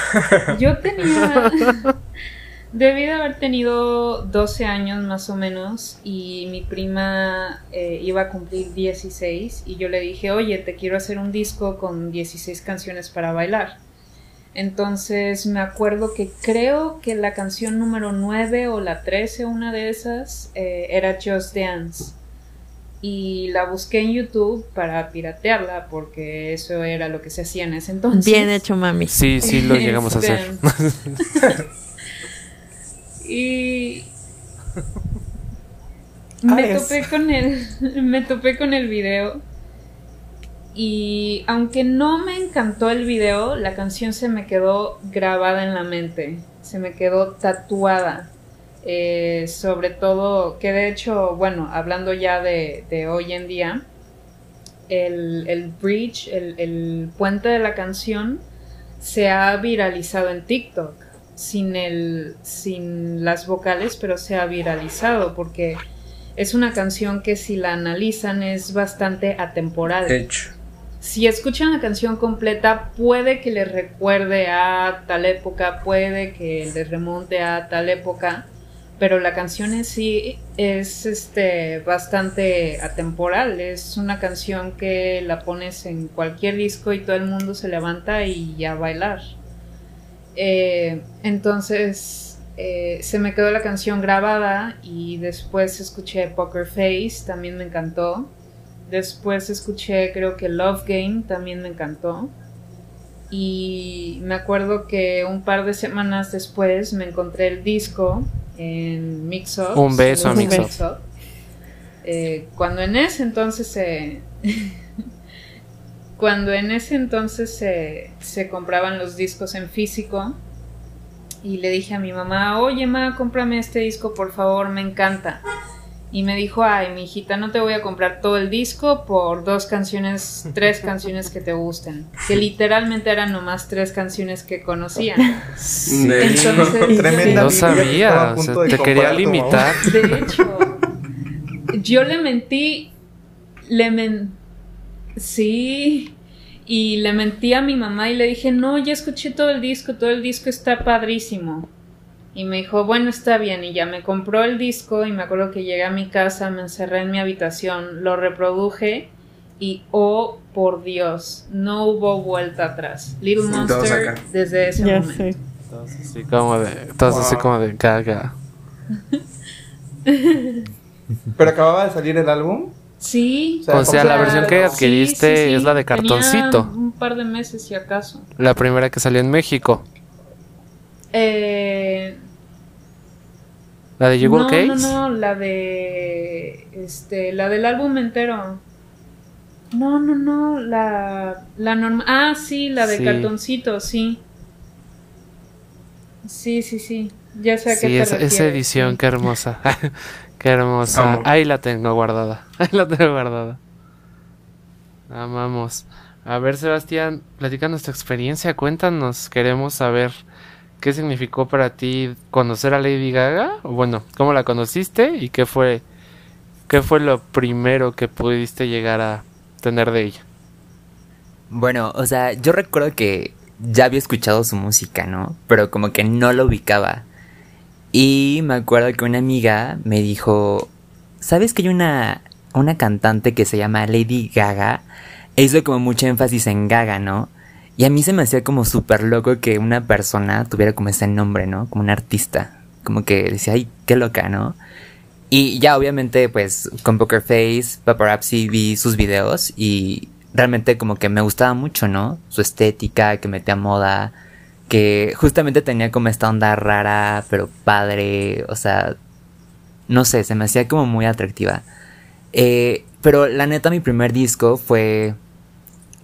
C: yo tenía Debí de haber tenido 12 años más o menos y mi prima eh, iba a cumplir 16 y yo le dije, oye, te quiero hacer un disco con 16 canciones para bailar. Entonces me acuerdo que creo que la canción número 9 o la 13, una de esas, eh, era Just Dance. Y la busqué en YouTube para piratearla porque eso era lo que se hacía en ese entonces.
B: Bien hecho, mami.
A: Sí, sí, lo llegamos a hacer.
C: Este, y me
D: Ah,
C: topé con el me topé con el video y aunque no me encantó el video, la canción se me quedó grabada en la mente, se me quedó tatuada. Eh, sobre todo, que de hecho, bueno, hablando ya de, hoy en día, el, el bridge, el, el puente de la canción, se ha viralizado en TikTok sin el sin las vocales pero se ha viralizado porque es una canción que si la analizan es bastante atemporal
F: hecho.
C: Si escuchan la canción completa puede que les recuerde a tal época puede que les remonte a tal época pero la canción en sí es este bastante atemporal es una canción que la pones en cualquier disco y todo el mundo se levanta y a bailar eh, entonces eh, se me quedó la canción grabada y después escuché Poker Face, también me encantó. Después escuché creo que Love Game, también me encantó. Y me acuerdo que un par de semanas después me encontré el disco en Mixup.
A: Un beso a. Mixup.
C: Eh, cuando en ese entonces se... cuando en ese entonces se, se compraban los discos en físico y le dije a mi mamá, oye ma, cómprame este disco por favor, me encanta. Y me dijo, ay, mi hijita, no te voy a comprar todo el disco por dos canciones, tres canciones que te gusten. Que literalmente eran nomás tres canciones que conocían.
F: De hecho.
C: Entonces,
D: Tremenda
A: No
D: que
A: sabía,
D: a
A: o sea, te quería limitar.
C: De hecho, yo le mentí, le men sí, y le mentí a mi mamá y le dije, no, ya escuché todo el disco, todo el disco está padrísimo. Y me dijo, bueno, está bien, y ya me compró el disco y me acuerdo que llegué a mi casa, me encerré en mi habitación, lo reproduje y, oh, por Dios, no hubo vuelta atrás. Little
F: Sí, todos
C: Monster
F: acá.
C: desde ese
B: Ya
C: momento.
B: sé.
A: Todos así como de, todos así
D: Wow.
A: como de gaga.
D: Pero acababa de salir el álbum.
C: Sí.
D: O
A: O sea, la versión que adquiriste
C: sí, sí.
A: es la de
C: Tenía
A: cartoncito.
C: un par de meses, si acaso.
A: La primera que salió en México.
C: Eh,
A: La de You
C: no,
A: Case.
C: no, no, la de. Este, la del álbum entero. No, no, no, la. La normal. Ah, sí, la de
A: Sí.
C: cartoncito, sí. Sí, sí, sí. Ya sé a qué
A: Sí,
C: te
A: esa, esa edición, qué hermosa. qué hermosa. Ahí la tengo guardada. Ahí la tengo guardada. Amamos. A ver, Sebastián, platícanos tu experiencia. Cuéntanos. Queremos saber qué significó para ti conocer a Lady Gaga. Bueno, cómo la conociste y qué fue, qué fue lo primero que pudiste llegar a tener de ella.
E: Bueno, o sea, yo recuerdo que ya había escuchado su música, ¿no? Pero como que no lo ubicaba. Y me acuerdo que una amiga me dijo, ¿sabes que hay una, una cantante que se llama Lady Gaga? E hizo como mucho énfasis en Gaga, ¿no? Y a mí se me hacía como súper loco que una persona tuviera como ese nombre, ¿no? Como un artista. Como que decía, ay, qué loca, ¿no? Y ya obviamente pues con Poker Face, Paparazzi vi sus videos y realmente como que me gustaba mucho, ¿no? Su estética, que metía moda, que justamente tenía como esta onda rara, pero padre, o sea, no sé, se me hacía como muy atractiva. Eh, pero la neta mi primer disco fue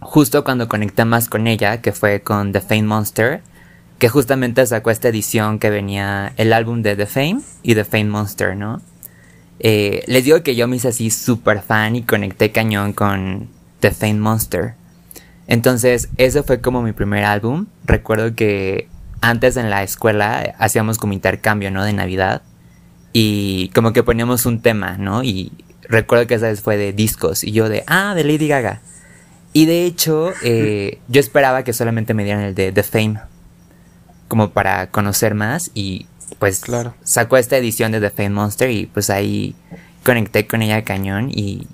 E: justo cuando conecté más con ella, que fue con The Fame Monster, que justamente sacó esta edición que venía el álbum de The Fame y The Fame Monster, ¿no? Eh, les digo que yo me hice así súper fan y conecté cañón con The Fame Monster. Entonces, ese fue como mi primer álbum. Recuerdo que antes en la escuela hacíamos como intercambio, ¿no? De Navidad. Y como que poníamos un tema, ¿no? Y recuerdo que esa vez fue de discos. Y yo de, ah, de Lady Gaga. Y de hecho, eh, yo esperaba que solamente me dieran el de The Fame. Como para conocer más. Y pues
A: Claro.
E: sacó esta edición de The Fame Monster y pues ahí conecté con ella cañón y,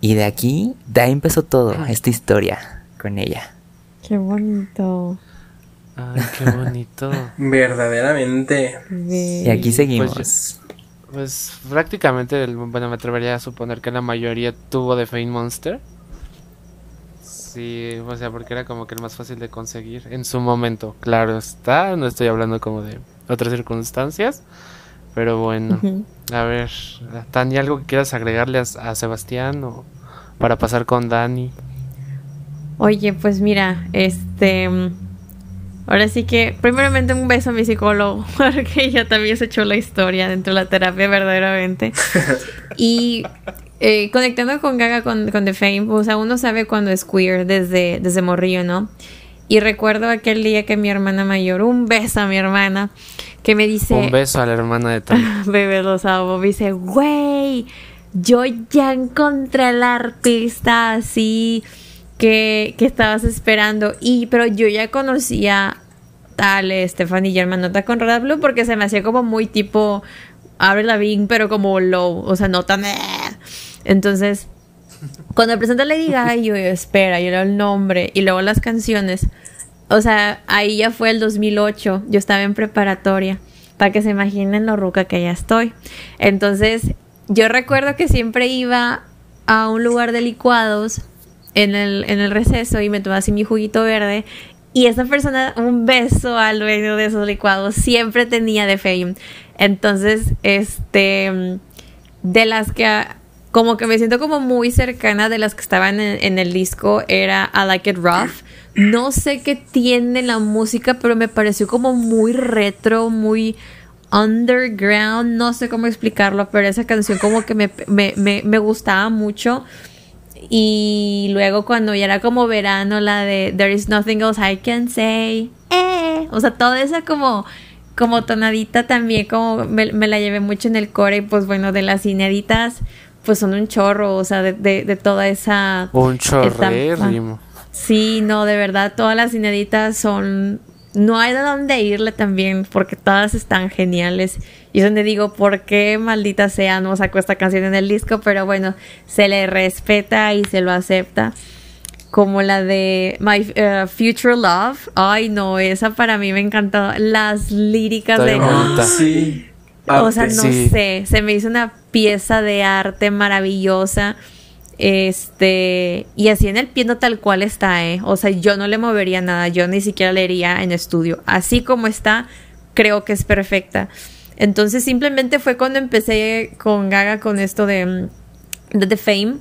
E: y de aquí, de ahí empezó todo, esta historia con ella.
B: Qué bonito.
A: Ay, qué bonito.
F: Verdaderamente.
E: Y aquí seguimos.
A: Pues, Pues prácticamente, el- bueno, me atrevería a suponer que la mayoría tuvo de Fame Monster. Sí, o sea, porque era como que el más fácil de conseguir en su momento. Claro está, no estoy hablando como de otras circunstancias. Pero bueno,
B: Ujú.
A: a ver, Tani, ¿algo que quieras agregarle a, a Sebastián o para pasar con Dani?
B: Oye, pues mira, este. Ahora sí que, primeramente, un beso a mi psicólogo, porque ella también se echó la historia dentro de la terapia, verdaderamente. y eh, conectando con Gaga con, con The Fame, o sea, uno sabe cuando es queer desde, desde morrillo, ¿no? Y recuerdo aquel día que mi hermana mayor, un beso a mi hermana, que me dice.
A: Un beso a la hermana de Tani.
B: Bebé los amo. Me dice, güey, yo ya encontré al artista así que, que estabas esperando. Y, pero yo ya conocía tal Stephanie German Nota con Red Blue porque se me hacía como muy tipo Avril Lavigne, pero como low, o sea, no tan. Entonces, cuando presenta Lady Gaga, yo, yo, espera, y era el nombre, y luego las canciones. O sea, ahí ya fue el 2008, yo estaba en preparatoria, para que se imaginen lo ruca que ya estoy. Entonces, yo recuerdo que siempre iba a un lugar de licuados en el, en el receso y me tomaba así mi juguito verde. Y esa persona, un beso al dueño de esos licuados, siempre tenía de fame. Entonces, este, de las que como que me siento como muy cercana de las que estaban en, el disco era I Like It Rough. No sé qué tiene la música, pero me pareció como muy retro, muy underground, no sé cómo explicarlo, pero esa canción como que me, me, me, me gustaba mucho. Y luego cuando ya era como verano, la de There is nothing else I can say. Eh. O sea, toda esa como, como tonadita también, como me, me la llevé mucho en el core. Y pues bueno, de las ineditas, pues son un chorro, o sea, de, de, de toda esa.
A: Un
B: etapa.
A: chorrérrimo.
B: Sí, no, de verdad, todas las ineditas son. No hay de dónde irle también, porque todas están geniales. Y es donde digo, ¿por qué maldita sea no sacó esta canción en el disco? Pero bueno, se le respeta y se lo acepta. Como la de My uh, Future Love. Ay, no, esa para mí me encantó. Las líricas
A: Está
B: de.
A: bien bonita.
F: Sí.
B: O sea, no
A: Sí.
B: sé, se me hizo una pieza de arte maravillosa. Este, y así en el piano tal cual está, ¿eh? O sea, yo no le movería nada, yo ni siquiera leería en estudio. Así como está, creo que es perfecta. Entonces simplemente fue cuando empecé con Gaga con esto de, mm, de The Fame.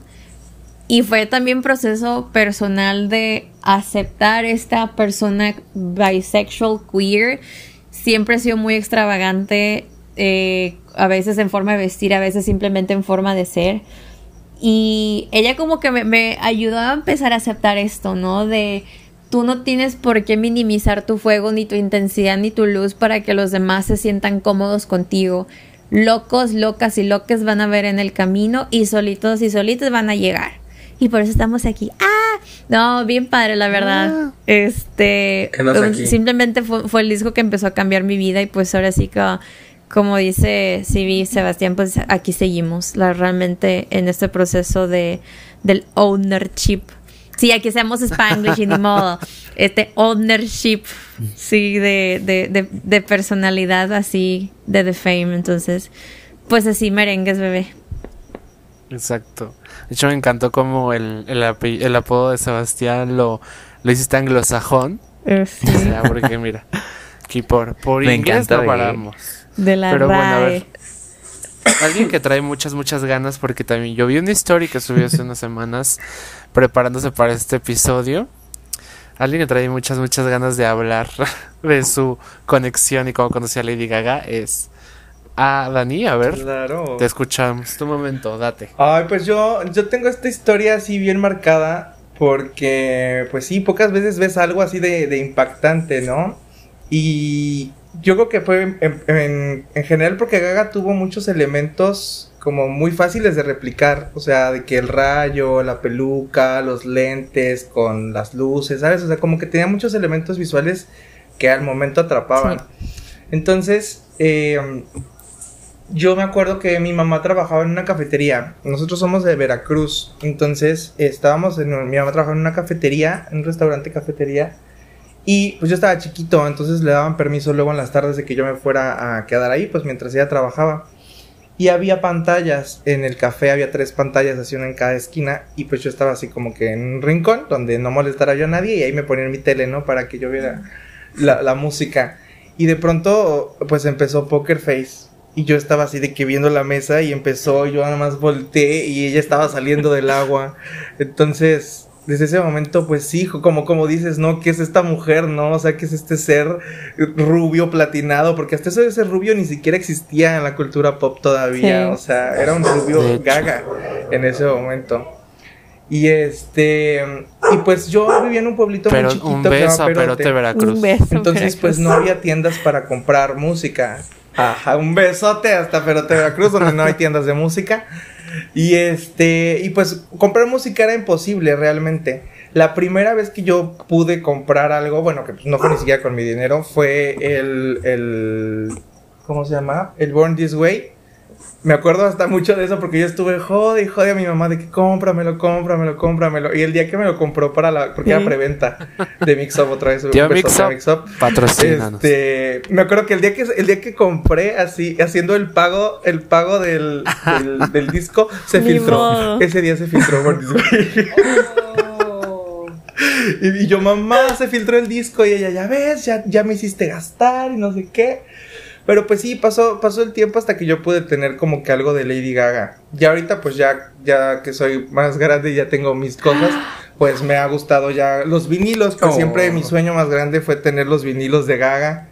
B: Y fue también proceso personal de aceptar esta persona bisexual, queer. Siempre ha sido muy extravagante, eh, a veces en forma de vestir, a veces simplemente en forma de ser. Y ella como que me, me ayudó a empezar a aceptar esto, ¿no? De tú no tienes por qué minimizar tu fuego, ni tu intensidad, ni tu luz para que los demás se sientan cómodos contigo. Locos, locas y loques van a ver en el camino y solitos y solitos van a llegar. Y por eso estamos aquí. ¡Ah! No, bien padre, la verdad. Este.
F: ¿Qué andas
B: um,
F: aquí?
B: Simplemente fue, fue el disco que empezó a cambiar mi vida y pues ahora sí que, como dice Civi Sebastián, pues aquí seguimos. La, realmente en este proceso de, del ownership. Sí, aquí hacemos Spanglish y ni modo. Este ownership, sí, de, de, de, de personalidad así, de The Fame. Entonces, pues así merengues, bebé.
A: Exacto. De hecho, me encantó como el, el, ape- el apodo de Sebastián lo, lo hiciste anglosajón.
B: Eh, sí,
A: O sea, porque mira, aquí por, por
E: Me
A: inglés no
E: eh.
A: paramos.
B: De la
A: Pero bueno, a
B: RAE.
A: ver. Alguien que trae muchas, muchas ganas, porque también yo vi una story que subió hace unas semanas preparándose para este episodio. Alguien que trae muchas, muchas ganas de hablar de su conexión y cómo conocí a Lady Gaga es a Dani. A ver,
D: Claro.
A: te escuchamos. Tu momento, date.
D: Ay, pues yo, yo tengo esta historia así bien marcada porque, pues sí, pocas veces ves algo así de, de impactante, ¿no? Y yo creo que fue en, en- en general porque Gaga tuvo muchos elementos como muy fáciles de replicar, o sea, de que el rayo, la peluca, los lentes con las luces, ¿sabes? O sea, como que tenía muchos elementos visuales que al momento atrapaban. Entonces, eh, yo me acuerdo que mi mamá trabajaba en una cafetería. Nosotros somos de Veracruz. Entonces, estábamos en. Mi mamá trabajaba en una cafetería, en un restaurante cafetería. Y pues yo estaba chiquito, entonces le daban permiso luego en las tardes de que yo me fuera a quedar ahí, pues mientras ella trabajaba. Y había pantallas, en el café había tres pantallas, así una en cada esquina, y pues yo estaba así como que en un rincón donde no molestara yo a nadie, y ahí me ponían mi tele, ¿no? Para que yo viera la, la música. Y de pronto, pues empezó Poker Face. Y yo estaba así de que viendo la mesa y empezó, yo nada más volteé y ella estaba saliendo del agua. Entonces, desde ese momento, pues sí, como, como dices, ¿no? ¿Qué es esta mujer, no? O sea, ¿qué es este ser rubio, platinado? Porque hasta eso de ser rubio ni siquiera existía en la cultura pop todavía.
B: Sí.
D: O sea, era un rubio gaga en ese momento. Y este, y pues yo vivía en un pueblito
A: Pero
D: muy chiquito
A: un
D: que
A: beso a Perote Veracruz.
B: Un beso.
D: entonces, pues no había tiendas para comprar música. Ajá, un besote hasta Perote Veracruz, donde no hay tiendas de música. Y este, y pues comprar música era imposible realmente. La primera vez que yo pude comprar algo, bueno, que no fue ni siquiera con mi dinero, fue el, el, ¿cómo se llama? El Born This Way. Me acuerdo hasta mucho de eso porque yo estuve jode y jode a mi mamá de que cómpramelo, cómpramelo, cómpramelo. Y el día que me lo compró para la, porque era preventa de Mix Up otra vez.
A: Tío Mix Up,
D: Mix Up. Este, me acuerdo que el día que el día que compré así haciendo el pago el pago del, del, del disco se filtró.
B: modo.
D: Ese día se filtró por Disney. y, y yo mamá se filtró el disco y ella ya ves ya ya me hiciste gastar y no sé qué. Pero pues sí, pasó, pasó el tiempo hasta que yo pude tener como que algo de Lady Gaga. Ya ahorita pues ya, ya que soy más grande y ya tengo mis cosas, pues me ha gustado ya los vinilos, pues
F: Oh.
D: siempre mi sueño más grande fue tener los vinilos de Gaga.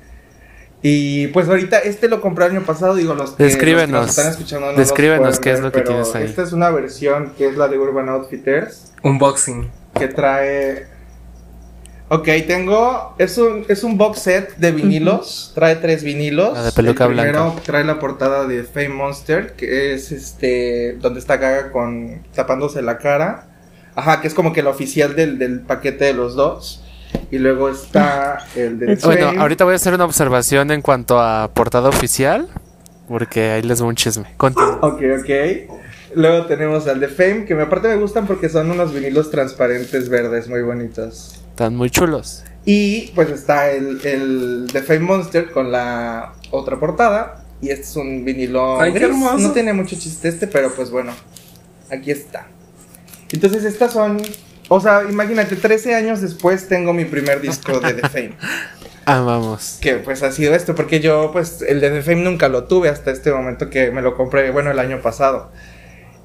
D: Y pues ahorita este lo compré el año pasado, digo, los que, los que
A: Descríbenos.
D: nos están escuchando no los
A: Descríbenos qué es lo que tienes ahí.
D: Esta es una versión que es la de Urban Outfitters
F: Unboxing.
D: que trae. Ok, tengo. Es un, es un box set de vinilos. Trae tres vinilos.
A: La de peluca
D: El primero
A: blanca.
D: trae la portada de Fame Monster, que es este. donde está Gaga con. tapándose la cara. Ajá, que es como que la oficial del, del paquete de los dos. Y luego está el de
A: Bueno,
D: Fame.
A: ahorita voy a hacer una observación en cuanto a portada oficial. Porque ahí les doy un chisme. Continúa.
D: Ok, ok. Luego tenemos al de Fame, que me- aparte me gustan porque son unos vinilos transparentes verdes muy bonitos.
A: Están muy chulos.
D: Y pues está el, el The Fame Monster con la otra portada. Y este es un vinilo
F: Ay,
D: gris.
F: hermoso.
D: No tiene mucho chiste este, pero pues bueno. Aquí está. Entonces estas son... O sea, imagínate, 13 años después tengo mi primer disco de The Fame.
A: Ah, vamos.
D: que pues ha sido esto, porque yo pues el de The Fame nunca lo tuve hasta este momento que me lo compré, bueno, el año pasado.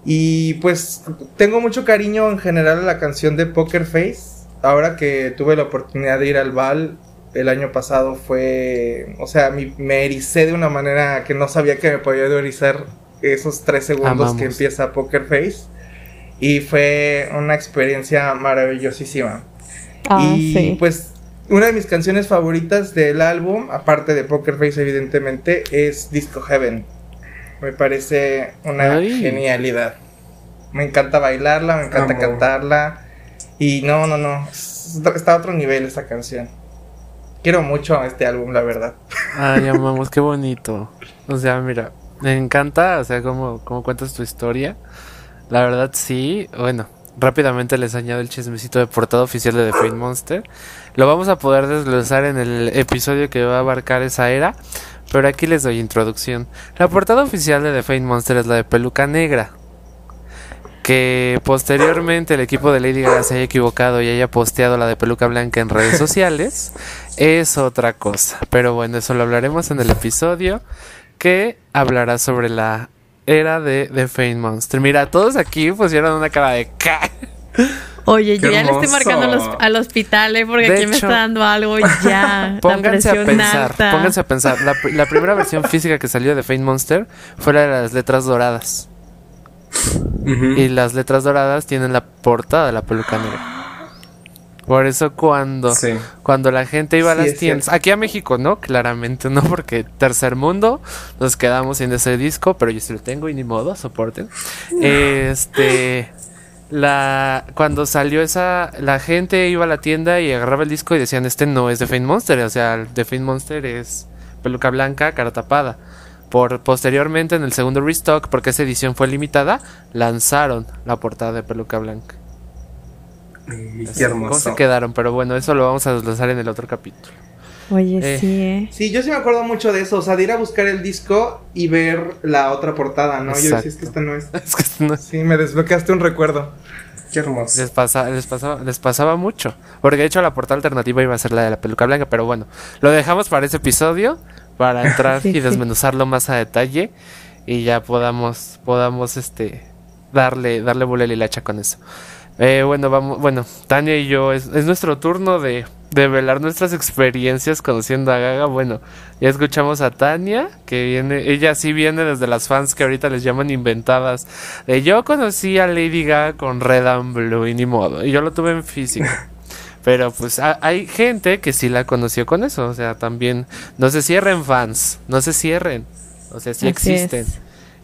D: Y pues tengo mucho cariño en general a la canción de Poker Face. Ahora que tuve la oportunidad de ir al bal el año pasado fue, o sea, mi- me ericé de una manera que no sabía que me podía erizar esos tres segundos
A: Amamos.
D: que empieza Poker Face. Y fue una experiencia maravillosísima.
B: Ah,
D: y
B: sí.
D: pues una de mis canciones favoritas del álbum, aparte de Poker Face evidentemente, es Disco Heaven. Me parece una
A: Ay.
D: genialidad. Me encanta bailarla, me encanta cantarla. Y no, no, no. es- Está a otro nivel esa canción. Quiero mucho este álbum, la verdad.
A: Ay, amamos, qué bonito. O sea, mira, me encanta, o sea, cómo, cómo cuentas tu historia. La verdad, sí. Bueno, rápidamente les añado el chismecito de portada oficial de The Fate Monster. Lo vamos a poder desglosar en el episodio que va a abarcar esa era. Pero aquí les doy introducción. La portada oficial de The Fate Monster es la de peluca negra. Que posteriormente el equipo de Lady Gaga se haya equivocado y haya posteado la de peluca blanca en redes sociales es otra cosa. Pero bueno, eso lo hablaremos en el episodio que hablará sobre la era de The Fame Monster. Mira, todos aquí pusieron una cara de ca.
B: Oye, yo ya le estoy marcando al, hos- al hospital, ¿eh? Porque
A: De
B: aquí me está dando algo ya. la
A: Pónganse a pensar,
B: alta.
A: pónganse a pensar. La, la primera versión física que salió de Fame Monster fue la de las letras doradas. Y las letras doradas tienen la portada de la peluca negra. Por eso cuando,
F: Sí.
A: cuando la gente iba a
D: Sí,
A: las tiendas,
D: cierto.
A: aquí a México no, claramente no, porque tercer mundo nos quedamos sin ese disco, pero yo sí lo tengo y ni modo, soporten. Este, la, cuando salió esa, la gente iba a la tienda y agarraba el disco y decían, este no es de Fate Monster, o sea, The Fate Monster es peluca blanca, cara tapada. Por posteriormente en el segundo restock, porque esa edición fue limitada, lanzaron la portada de peluca blanca.
F: Y
A: Así,
F: qué
A: ¿Cómo
F: hermoso.
A: se quedaron? Pero bueno, eso lo vamos a desglosar en el otro capítulo.
B: Oye,
A: Eh.
B: sí, ¿eh?
D: Sí, yo sí me acuerdo mucho de eso, o sea, de ir a buscar el disco y ver la otra portada, ¿no? Yo decía, es que esta no es.
A: Es que no-
D: Sí, me desbloqueaste un recuerdo.
F: Qué hermoso.
A: les, pasa, les, pasaba, les pasaba mucho. Porque de hecho la portada alternativa iba a ser la de la peluca blanca, pero bueno, lo dejamos para ese episodio, para entrar
B: Sí,
A: y
B: sí.
A: desmenuzarlo más a detalle y ya podamos, podamos este darle, darle bola y hacha con eso. Eh, bueno, vamos, bueno, Tania y yo, es, es nuestro turno de, de velar nuestras experiencias conociendo a Gaga. Bueno, ya escuchamos a Tania, que viene, ella sí viene desde las fans que ahorita les llaman inventadas. Yo conocí a Lady Gaga con Red and Blue y ni modo, y yo lo tuve en físico. Pero pues ha- hay gente que sí la conoció con eso, o sea, también no se cierren fans, no se cierren, o sea, sí
B: Así es.
A: existen.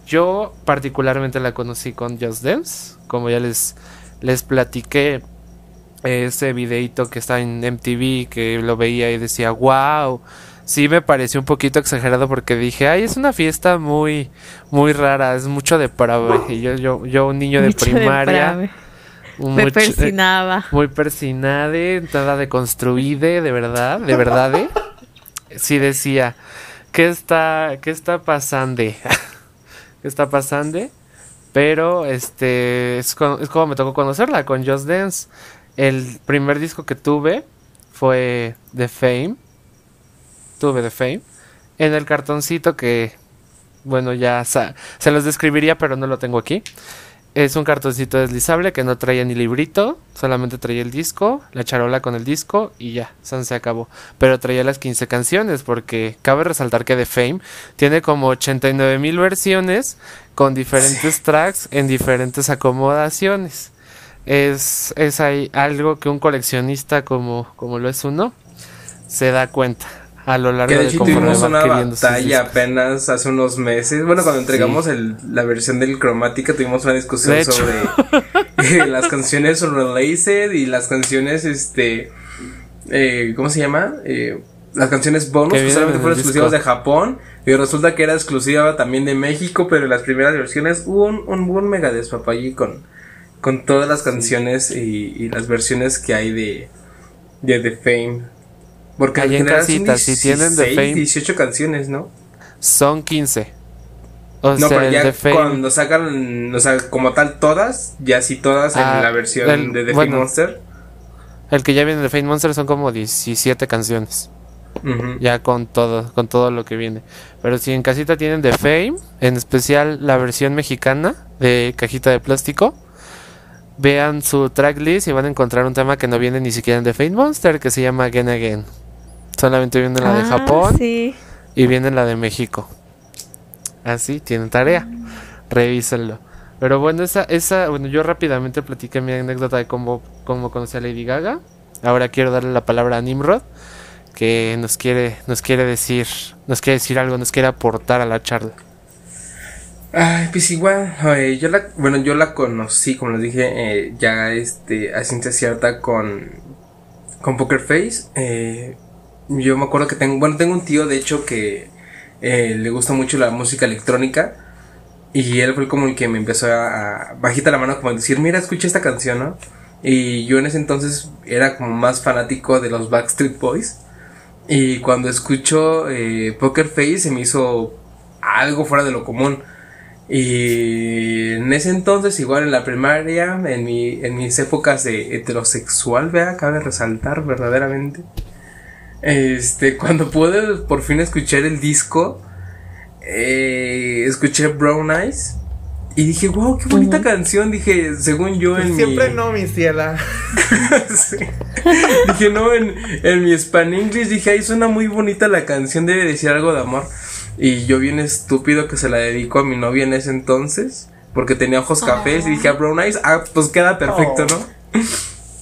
A: Yo particularmente la conocí con Just Dance, como ya les, les platiqué ese videito que está en MTV, que lo veía y decía, wow, sí me pareció un poquito exagerado porque dije, ay, es una fiesta muy, muy rara, es mucho de prave. Y yo, yo, yo un niño de primaria. Mucho-
B: persinaba.
A: muy persinade, nada de construide, de verdad, de verdad. ¿eh? Sí decía, ¿qué está, qué está pasando? ¿Qué está pasando? Pero este es, es como me tocó conocerla con Just Dance. El primer disco que tuve fue The Fame. Tuve The Fame. En el cartoncito que, bueno, ya se los describiría, pero no lo tengo aquí. Es un cartoncito deslizable que no traía ni librito, solamente traía el disco, la charola con el disco y ya, san se acabó. Pero traía las 15 canciones porque cabe resaltar que The Fame tiene como 89 mil versiones con diferentes tracks en diferentes acomodaciones. Es, es ahí algo que un coleccionista como, como lo es uno se da cuenta a lo largo
F: Que de
A: de
F: hecho tuvimos una batalla apenas hace unos meses. Bueno, cuando entregamos el- la versión del cromática tuvimos una discusión
A: De
F: sobre las canciones unrelated y las canciones, este, eh, ¿cómo se llama? Eh, las canciones bonus
A: Que
F: solamente
A: en
F: fueron exclusivas de. Japón y resulta que era exclusiva también de México, pero en las primeras versiones hubo un, un buen mega despapallí con, con todas las canciones y, y las versiones que hay de, de The Fame. Porque
A: Ahí en casita, si tienen
F: 16,
A: Fame.
F: 18 canciones, ¿no?
A: Son 15. O
F: no,
A: sea,
F: pero ya
A: de Fame-
F: cuando sacan, o sea, como tal todas, ya sí todas
A: Ah,
F: en la versión
A: el-
F: de The
A: bueno.
F: Fame Monster.
A: El que ya viene de Fate Monster son como 17 canciones. Ya con todo, con todo lo que viene. Pero si en casita tienen The Fame, en especial la versión mexicana de cajita de plástico, vean su tracklist y van a encontrar un tema que no viene ni siquiera en The Fate Monster, que se llama Again Again. Solamente viene la de
B: Ah,
A: Japón
B: Sí.
A: y viene la de México. Así, tienen tarea. Revísenlo. Pero bueno, esa, esa, bueno, yo rápidamente platiqué mi anécdota de cómo, cómo conocí a Lady Gaga. Ahora quiero darle la palabra a Nimrod, que nos quiere, nos quiere decir, nos quiere decir algo, nos quiere aportar a la charla.
F: Ay, pues igual, eh, yo la, bueno, yo la conocí, como les dije, eh, ya este, a ciencia cierta con, con Poker Face. Eh, yo me acuerdo que tengo, bueno, tengo un tío, de hecho, que eh, le gusta mucho la música electrónica. Y él fue como el que me empezó a, a bajita la mano, como a decir, mira, escucha esta canción, ¿no? Y yo en ese entonces era como más fanático de los Backstreet Boys. Y cuando escucho eh, Poker Face se me hizo algo fuera de lo común. Y en ese entonces, igual en la primaria, en, mi, en mis épocas de heterosexual, vea, cabe resaltar verdaderamente. Este, cuando pude por fin escuchar el disco, eh, escuché Brown Eyes. Y dije, wow, qué bonita canción. Dije, según yo en
D: Siempre
F: mi.
D: no, mi ciela.
F: Sí. Dije, no, en, en mi Span English dije, ay, suena muy bonita la canción, debe decir algo de amor. Y yo bien estúpido que se la dedico a mi novia en ese entonces, porque tenía ojos cafés, y dije, a Brown Eyes, ah, pues queda perfecto,
D: Oh.
F: ¿no?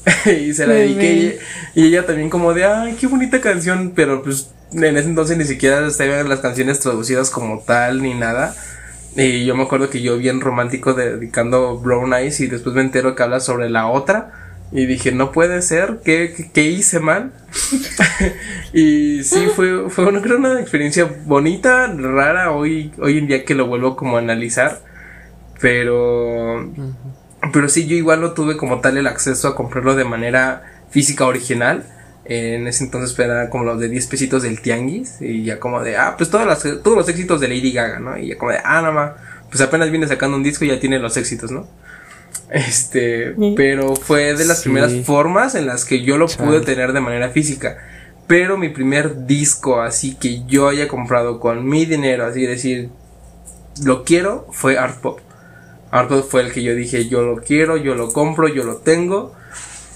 F: y se la dediqué, y, y ella también como de, ay, qué bonita canción, pero pues en ese entonces ni siquiera estaban las canciones traducidas como tal, ni nada. Y yo me acuerdo que yo bien romántico dedicando Brown Eyes y después me entero que habla sobre la otra Y dije, no puede ser, ¿qué, qué, hice mal? y sí, fue, fue una, creo una experiencia bonita, rara, hoy, hoy en día que lo vuelvo como a analizar. Pero, pero sí, yo igual no tuve como tal el acceso a comprarlo de manera física original. En ese entonces era como los de 10 pesitos del tianguis. Y ya como de, ah, pues todos los, todos los éxitos de Lady Gaga, ¿no? Y ya como de, ah, nada más, pues apenas viene sacando un disco y ya tiene los éxitos, ¿no? Este, pero fue de las primeras formas en las que yo lo pude tener de manera física. Pero mi primer disco, así que yo haya comprado con mi dinero, así decir, lo quiero, fue Art Pop. Art Pop fue el que yo dije, yo lo quiero, yo lo compro, yo lo tengo.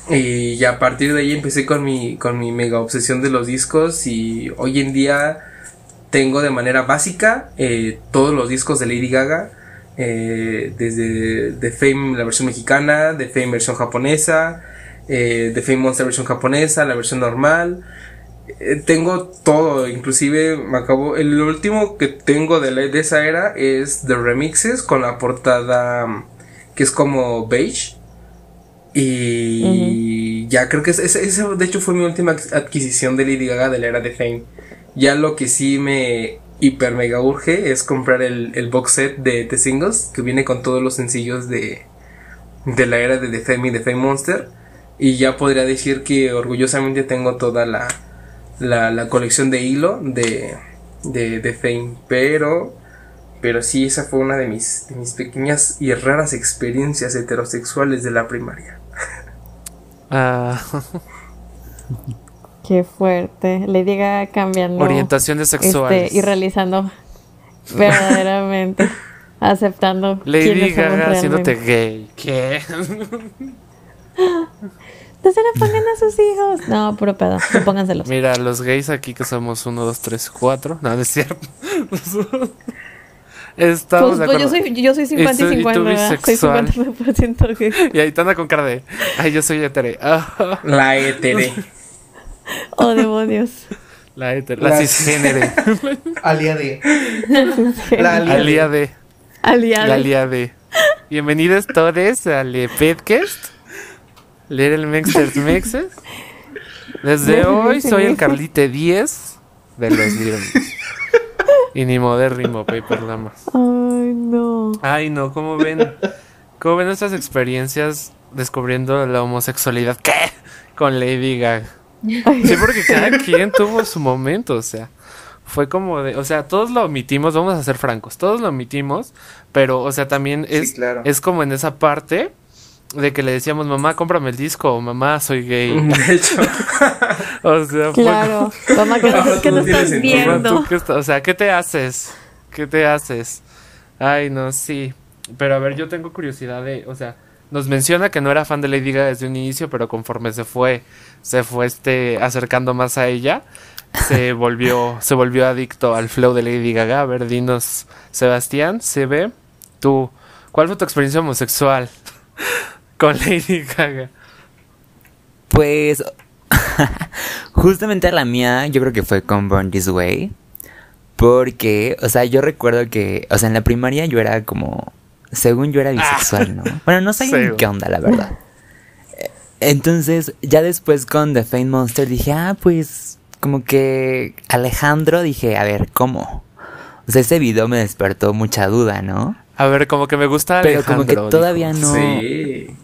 F: Y a partir de ahí empecé con mi, con mi mega obsesión de los discos y hoy en día tengo de manera básica eh, todos los discos de Lady Gaga eh, desde The Fame la versión mexicana, The Fame versión japonesa, eh, The Fame Monster versión japonesa, la versión normal. Eh, tengo todo, inclusive me acabo. El último que tengo de, la, de esa era es The Remixes con la portada mm, que es como beige. Y ya creo que esa, de hecho fue mi última adquisición de Lady Gaga de la era de Fame. Ya lo que sí me hiper mega urge es comprar el, el box set de The Singles que viene con todos los sencillos de, de la era de The Fame y The Fame Monster. Y ya podría decir que orgullosamente tengo toda la, la, la colección de hilo de, de, de, Fame. Pero, pero sí, esa fue una de mis, de mis pequeñas y raras experiencias heterosexuales de la primaria.
B: Ah. Qué fuerte. Le diga cambiando.
A: Orientaciones sexuales.
B: Este, y realizando verdaderamente. aceptando.
A: Lady Gaga haciéndote gay. ¿Qué?
B: No se lo pongan a sus hijos. No, puro pedo. No pónganselos.
A: Mira, los gays aquí que somos uno, dos, tres, cuatro. No, no es cierto.
B: Estamos pues, pues yo soy, yo soy 50 y, 50, Soy 50% gay.
A: Y ahí te anda con cara de, ay, yo soy etere.
F: La etere.
B: Oh, demonios.
A: La, la, cisgénere.
D: Aliade.
A: La aliade.
B: Aliade.
A: La aliade. Bienvenidos todos al podcast. Little Mexers Mexes. Desde hoy soy el Carlite 10 de los Little Y ni modérrimo, Paper Lama.
B: Ay, no.
A: Ay, no, ¿cómo ven? ¿Cómo ven estas experiencias descubriendo la homosexualidad? ¿Qué? Con Lady Gaga. Sí, porque cada quien tuvo su momento, o sea, fue como de, o sea, todos lo omitimos, vamos a ser francos, todos lo omitimos, pero, o sea, también es, es como en esa parte de que le decíamos, mamá, cómprame el disco, o mamá, soy gay.
F: De hecho.
A: o sea,
B: claro, mamá, ¿qué, ¿qué no estás viendo?
A: o sea, ¿qué te haces? ¿Qué te haces? Ay, no, sí. Pero a ver, yo tengo curiosidad de, o sea, nos menciona que no era fan de Lady Gaga desde un inicio, pero conforme se fue, se fue este acercando más a ella, se volvió, se volvió adicto al flow de Lady Gaga. A ver, dinos, Sebastián, se ve, tú, ¿cuál fue tu experiencia homosexual con Lady Gaga?
E: Pues, justamente la mía, yo creo que fue con Born This Way. Porque, o sea, yo recuerdo que, o sea, en la primaria yo era como según yo era bisexual, ¿no? Bueno, no sé qué onda, la verdad. Entonces, ya después con The Fame Monster dije, ah, pues como que Alejandro, dije, a ver, ¿cómo? O sea, ese video me despertó mucha duda, ¿no?
A: A ver, como que me gusta
E: Alejandro. Pero como que todavía no.
F: Sí.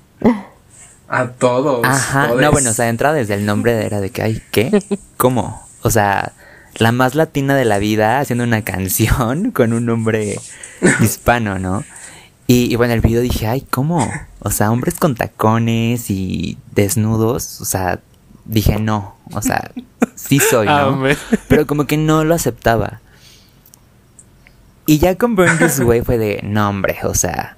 F: A todos.
E: Ajá. No, bueno, o sea, entra desde el nombre era de que, ay, ¿qué? ¿Cómo? O sea, la más latina de la vida haciendo una canción con un nombre hispano, ¿no? Y, bueno, el video dije, ay, ¿cómo? O sea, hombres con tacones y desnudos, o sea, dije, no, o sea, sí soy, ¿no? Pero como que no lo aceptaba. Y ya con Burn This Way fue de, no, hombre, o sea,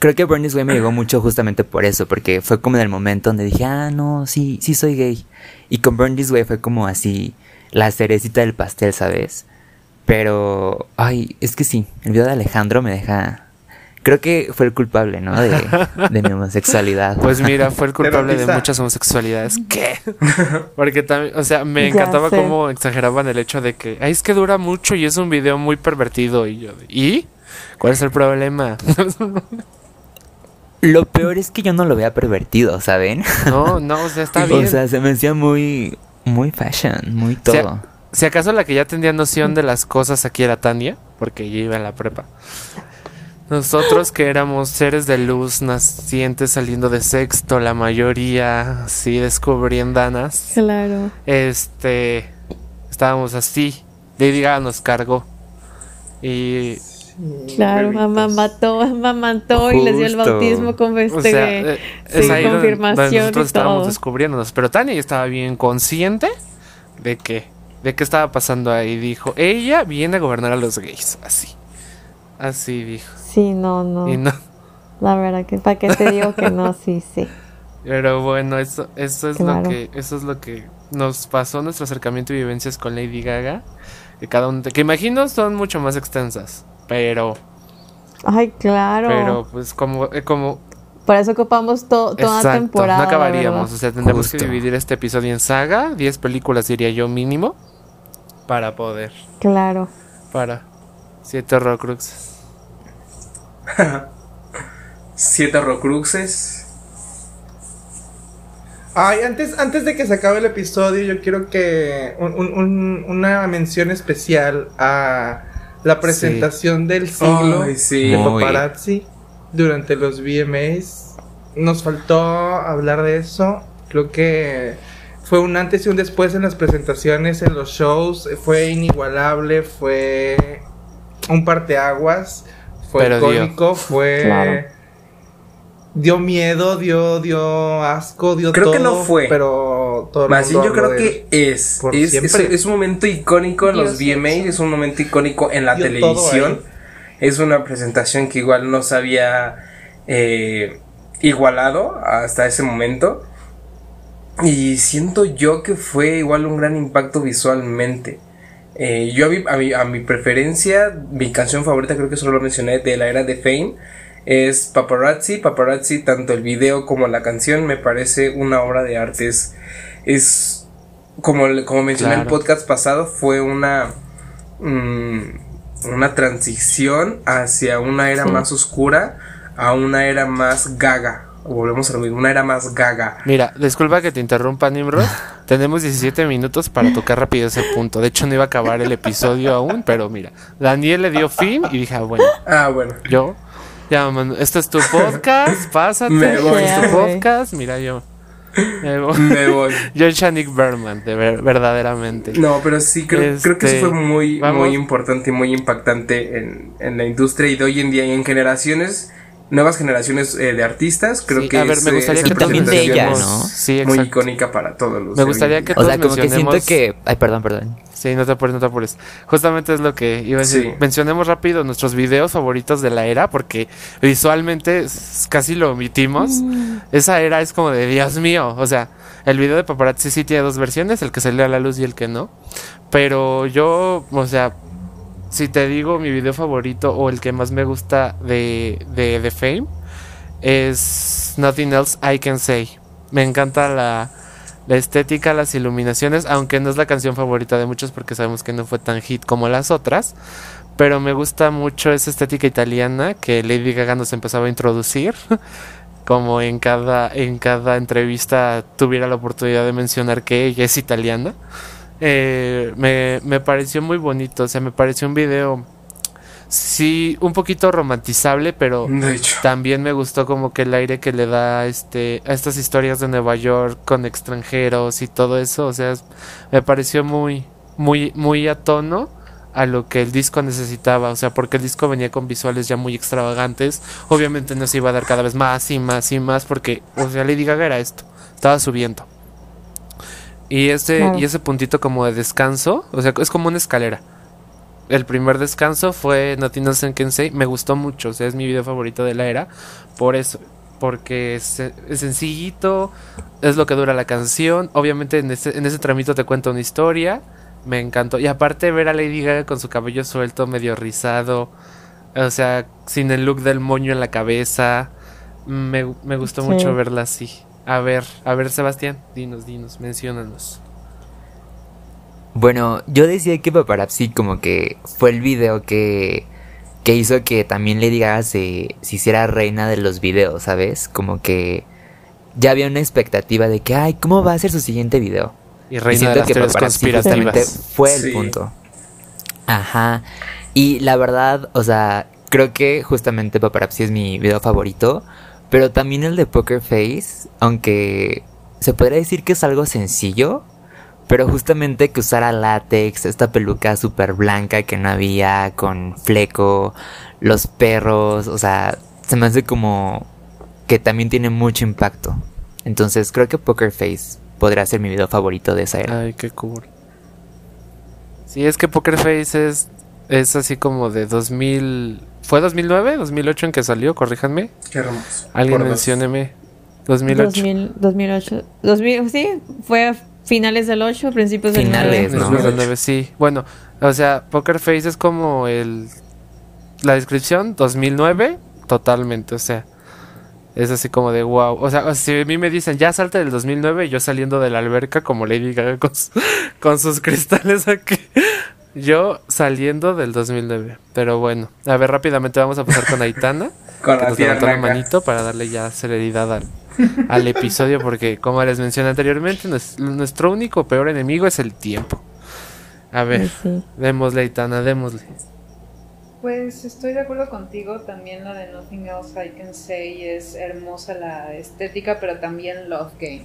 E: creo que Burn This Way me llegó mucho justamente por eso, porque fue como en el momento donde dije, ah, no, sí, sí soy gay. Y con Burn This Way fue como así, la cerecita del pastel, ¿sabes? Pero, ay, es que sí, el video de Alejandro me deja creo que fue el culpable, ¿no? De, mi homosexualidad.
A: Pues mira, fue el culpable de muchas homosexualidades. ¿Qué? Porque también, o sea, me encantaba cómo exageraban el hecho de que, ay, es que dura mucho y es un video muy pervertido. Y yo, ¿y? ¿Cuál es el problema?
E: Lo peor es que yo no lo vea pervertido, ¿saben?
A: No, no, o sea, está bien.
E: o sea, se me hacía muy, muy fashion, muy
A: O sea,
E: todo.
A: Si acaso la que ya tenía noción de las cosas aquí era Tania, porque ella iba en la prepa. Nosotros que éramos seres de luz nacientes saliendo de sexto, la mayoría así descubriendanas,
B: Claro.
A: este, estábamos así. Lady Gaga nos cargó. Y,
B: Claro, mamá mató, mamá mató y les dio el bautismo con este.
A: o sea, eh, es
B: sí,
A: ahí donde- donde
B: confirmación
A: nosotros
B: y
A: estábamos
B: todo.
A: descubriéndonos. Pero Tania ya estaba bien consciente de que, de qué estaba pasando ahí. Dijo, ella viene a gobernar a los gays. Así. Así dijo.
B: Sí, no, no.
A: Y no.
B: La verdad que para qué te digo que no, sí, sí.
A: Pero bueno, eso, eso es lo que, eso es lo que nos pasó nuestro acercamiento y vivencias con Lady Gaga. Que cada uno, que imagino son mucho más extensas. Pero,
B: Ay, claro.
A: pero pues como, eh, como
B: Por eso ocupamos to- toda
A: exacto,
B: temporada.
A: no acabaríamos.
B: verdad.
A: O sea, tendremos que dividir este episodio en saga, 10 películas diría yo mínimo, para poder,
B: Claro.
A: para siete Horrocruxes.
F: Siete Horrocruxes.
D: Ay, antes, antes de que se acabe el episodio, yo quiero que un- un- un- una mención especial a la presentación del siglo
F: Ay, sí.
D: de paparazzi durante los VMAs. Nos faltó hablar de eso. Creo que fue un antes y un después en las presentaciones, en los shows. Fue inigualable, fue un parteaguas, fue
A: Pero dio.
D: icónico, fue...
B: Claro.
D: Dio miedo, dio, dio asco, dio
F: Creo
D: todo.
F: que no fue.
D: Pero todo el
F: Más bien
D: mundo
F: yo creo que es. Es, es,
D: siempre.
F: es un momento icónico en los VMAs, es un momento icónico en la televisión. Es una presentación que igual no se había eh, igualado hasta ese momento. Y siento yo que fue igual un gran impacto visualmente. Eh, yo a mi, a, mi, a mi preferencia, mi canción favorita, creo que solo lo mencioné, de la era de Fame, es Paparazzi. Paparazzi, tanto el video como la canción, me parece una obra de arte. Es, es como, como mencioné en el podcast pasado, fue una, mm, una transición hacia una era
B: Sí.
F: más oscura a una era más gaga. Volvemos a lo mismo, una era más gaga.
A: Mira, disculpa que te interrumpa, Nimrod. Tenemos 17 minutos para tocar rápido ese punto. De hecho, no iba a acabar el episodio aún, pero mira, Daniel le dio fin y dije, ah, bueno,
F: Ah, bueno.
A: yo, ya, man, este es tu podcast, pásate,
F: Me voy.
A: este es tu podcast, mira, yo, me voy.
F: Me voy.
A: Yo, Shanik Berman, de ver- verdaderamente.
F: No, pero sí, creo, creo que
A: Este,
F: eso fue muy,
A: vamos.
F: muy importante y muy impactante en, en la industria y de hoy en día y en generaciones, nuevas generaciones eh, de artistas. Creo
A: Sí,
F: que
A: a ver, me
F: ese-
A: gustaría que
E: también de ella,
F: es
E: ¿no?
A: Sí,
F: Muy icónica para todos los.
A: Me gustaría que
E: O sea,
A: todos
E: como que siento que... Ay, perdón, perdón.
A: Sí, no te apures, no te apures. Justamente es lo que iba a decir.
F: Sí.
A: Mencionemos rápido nuestros videos favoritos de la era, porque visualmente casi lo omitimos. Esa era es como de Dios mío. O sea, el video de paparazzi sí tiene dos versiones, el que salió a la luz y el que no. Pero yo, o sea, si te digo mi video favorito o el que más me gusta de, de, de Fame, es Nothing Else I Can Say. Me encanta la, la estética, las iluminaciones, aunque no es la canción favorita de muchos porque sabemos que no fue tan hit como las otras. Pero me gusta mucho esa estética italiana que Lady Gaga nos empezaba a introducir. Como en cada, en cada entrevista tuviera la oportunidad de mencionar que ella es italiana. Eh, me, me pareció muy bonito. O sea, me pareció un video. Sí, un poquito romantizable, pero también me gustó como que el aire que le da este a estas historias de Nueva York con extranjeros y todo eso, o sea, me pareció muy muy muy a tono a lo que el disco necesitaba, o sea, porque el disco venía con visuales ya muy extravagantes, obviamente no se iba a dar cada vez más y más y más porque o sea, Lady Gaga era esto, estaba subiendo. Y ese
B: Claro.
A: y ese puntito como de descanso, o sea, es como una escalera el primer descanso fue Nothing Else I Can Say. Me gustó mucho, o sea, es mi video favorito de la era. Por eso, porque es, es sencillito, es lo que dura la canción. Obviamente en ese, en ese tramito te cuenta una historia. Me encantó. Y aparte ver a Lady Gaga con su cabello suelto, medio rizado. O sea, sin el look del moño en la cabeza. Me, me gustó
B: Sí.
A: mucho verla así. A ver, a ver, Sebastián, dinos, dinos, menciónanos.
E: Bueno, yo decía que Paparazzi como que fue el video que que hizo que también Lady Gaga se, se hiciera reina de los videos, ¿sabes? Como que ya había una expectativa de que, ay, ¿cómo va a ser su siguiente video?
A: Y reina de
E: siento
A: las
E: que Paparazzi justamente
A: conspirativas.
E: fue el
F: Sí.
E: punto. Ajá. Y la verdad, o sea, creo que justamente Paparazzi es mi video favorito. Pero también el de Poker Face, aunque se podría decir que es algo sencillo. Pero justamente que usara látex, esta peluca súper blanca que no había, con fleco, los perros, o sea, se me hace como que también tiene mucho impacto. Entonces creo que Poker Face podría ser mi video favorito de esa era.
A: Ay, qué cool. Sí, es que Poker Face es, es así como de 2000... ¿Fue 2009? ¿2008 en que salió? Corríjanme.
F: Qué hermoso.
A: Alguien mencióneme. 2008.
B: 2000, 2008. 2000, sí, fue a finales del 8, principios del
E: Finales,
B: 9.
E: ¿no?
A: 2009, sí. Bueno, o sea, Poker Face es como el... La descripción, 2009, totalmente, o sea... Es así como de wow. O sea, si a mí me dicen, ya salte del 2009, yo saliendo de la alberca como Lady Gaga con, su- con sus cristales aquí. Yo saliendo del 2009. Pero bueno, a ver, rápidamente vamos a pasar con Aitana.
F: Con
A: que
F: la
A: nos levantó la manito para darle ya celeridad al, al episodio. Porque, como les mencioné anteriormente, nues- nuestro único peor enemigo es el tiempo. A ver,
B: Sí.
A: démosle, Aitana, démosle.
C: Pues estoy de acuerdo contigo, también la de Nothing Else I Can Say es hermosa la estética, pero también Love Game.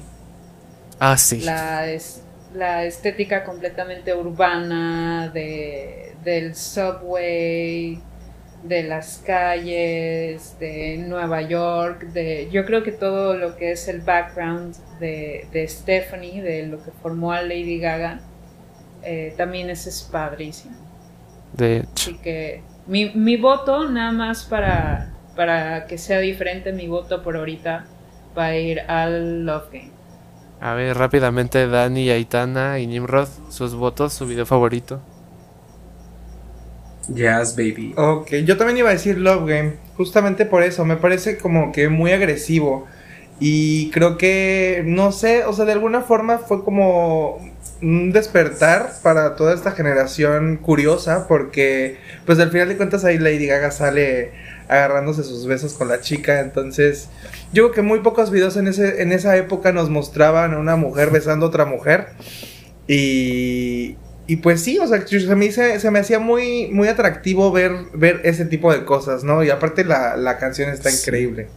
A: Ah, sí.
C: La, es, la estética completamente urbana de, del subway, de las calles, de Nueva York, de yo creo que todo lo que es el background de, de Stephanie, de lo que formó a Lady Gaga, eh, también ese es padrísimo.
A: De hecho.
C: Así que mi, mi voto, nada más para, para que sea diferente, mi voto por ahorita va a ir al Love Game.
A: A ver, rápidamente, Dani, Aitana y Nimrod, sus votos, su video favorito.
F: Jazz Baby.
D: Ok, yo también iba a decir Love Game, justamente por eso, me parece como que muy agresivo y creo que, no sé, o sea, de alguna forma fue como un despertar para toda esta generación curiosa porque, pues al final de cuentas ahí Lady Gaga sale agarrándose sus besos con la chica, entonces yo creo que muy pocos videos en, ese, en esa época nos mostraban a una mujer besando a otra mujer y, y pues sí, o sea, se me, hice- se me hacía muy, muy atractivo ver, ver ese tipo de cosas, ¿no? Y aparte la, la canción está
A: Sí.
D: increíble.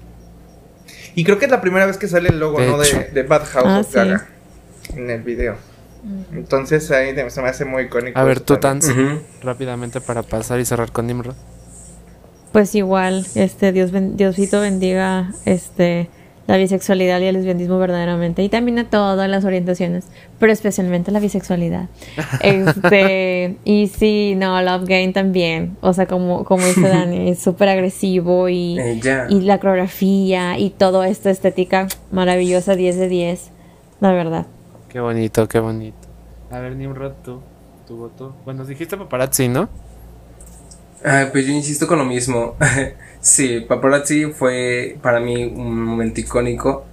D: Y creo que es la primera vez que sale el logo,
A: De
D: ¿no? De, de Bad House
B: Ah,
D: of
B: sí.
D: En el video. Entonces ahí se me hace muy icónico.
A: A ver, tú. Tans,
F: Ujú.
A: rápidamente para pasar y cerrar con Nimrod.
B: Pues igual, este Dios ben- Diosito bendiga este la bisexualidad y el lesbianismo verdaderamente y también a todas las orientaciones, pero especialmente la bisexualidad. Este, y sí, no, Love Game también, o sea, como como dice Dani, es súper agresivo y y la coreografía y toda esta estética maravillosa 10 de 10, la verdad.
A: Qué bonito, qué bonito. A ver, Nimrod, tú, tu voto. Bueno, dijiste paparazzi, ¿no?
F: Ah, pues yo insisto con lo mismo. sí, Paparazzi fue para mí un momento icónico.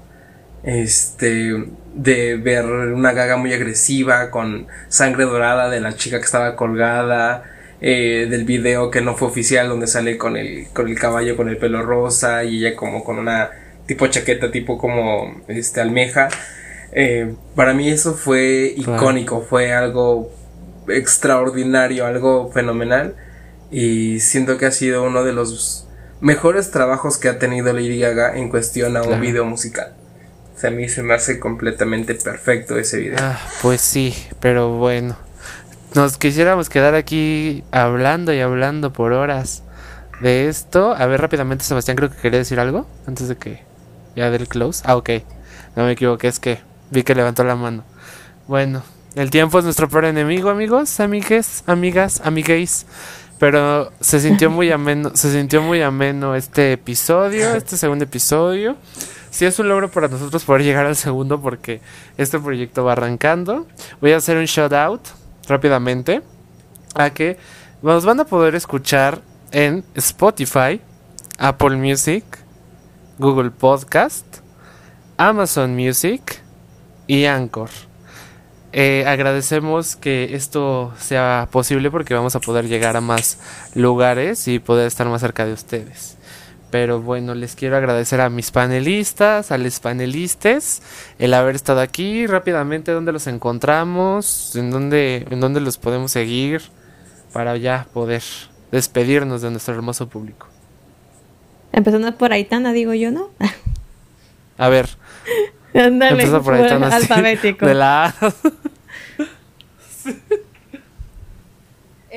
F: Este, de ver una gaga muy agresiva con sangre dorada de la chica que estaba colgada. eh, del video que no fue oficial donde sale con el, con el caballo con el pelo rosa y ella como con una tipo chaqueta tipo como este almeja. Eh, para mí eso fue icónico, fue algo extraordinario, algo fenomenal. Y siento que ha sido uno de los mejores trabajos que ha tenido Lady Gaga en cuestión a un
A: Claro.
F: video musical. O sea, a mí se me hace completamente perfecto ese video.
A: Ah, pues sí, pero bueno. Nos quisiéramos quedar aquí hablando y hablando por horas de esto. A ver, rápidamente, Sebastián, creo que quería decir algo antes de que ya del close. Ah, ok. No me equivoqué, es que vi que levantó la mano. Bueno, el tiempo es nuestro peor enemigo, amigos, amigues, amigas, amigues. Pero se sintió muy ameno, se sintió muy ameno este episodio, este segundo episodio. Sí es un logro para nosotros poder llegar al segundo porque este proyecto va arrancando. Voy a hacer un shout out rápidamente a que nos van a poder escuchar en Spotify, Apple Music, Google Podcast, Amazon Music y Anchor. Eh, agradecemos que esto sea posible porque vamos a poder llegar a más lugares y poder estar más cerca de ustedes. Pero bueno, les quiero agradecer a mis panelistas, a los panelistas, el haber estado aquí rápidamente, dónde los encontramos, en dónde, en dónde los podemos seguir para ya poder despedirnos de nuestro hermoso público.
B: Empezando por Aitana, digo yo, ¿no?
A: A ver.
B: Ándale,
A: Empieza por sí,
B: alfabético.
A: De la A.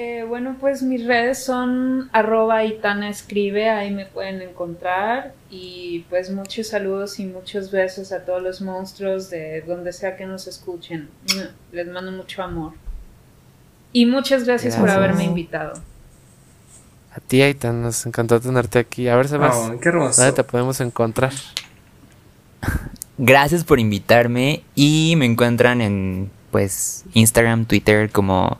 C: Eh, bueno, pues mis redes son arroba Itana escribe, ahí me pueden encontrar. Y pues muchos saludos y muchos besos a todos los monstruos de donde sea que nos escuchen. Les mando mucho amor. Y muchas gracias, por haberme invitado.
A: A ti, Aitan, nos encantó tenerte aquí. A ver, Sebas,
F: Oh, qué hermoso.
A: ¿dónde te podemos encontrar?
E: Gracias por invitarme y me encuentran en pues Instagram, Twitter como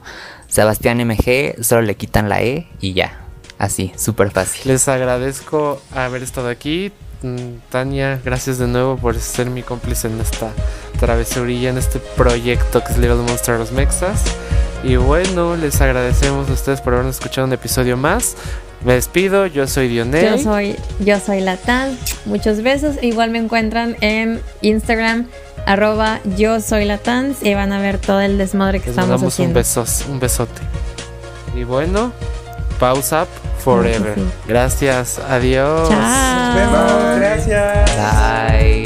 E: Sebastián MG, solo le quitan la E y ya. Así, súper fácil.
A: Les agradezco haber estado aquí. Mm, Tania, gracias de nuevo por ser mi cómplice en esta travesurilla, en este proyecto que es Little Monster Los Mexas. Y bueno, les agradecemos a ustedes por habernos escuchado un episodio más. Me despido, yo soy Dionel.
B: Yo soy, yo soy Latán. Muchos besos. Igual me encuentran en Instagram, arroba yo soy Latán. Y van a ver todo el desmadre que
A: Les
B: estamos
A: mandamos un,
B: haciendo.
A: besos, un besote. Y bueno, pause up forever.
B: Sí.
A: Gracias, adiós.
B: Chao.
D: Nos vemos, gracias.
E: Bye.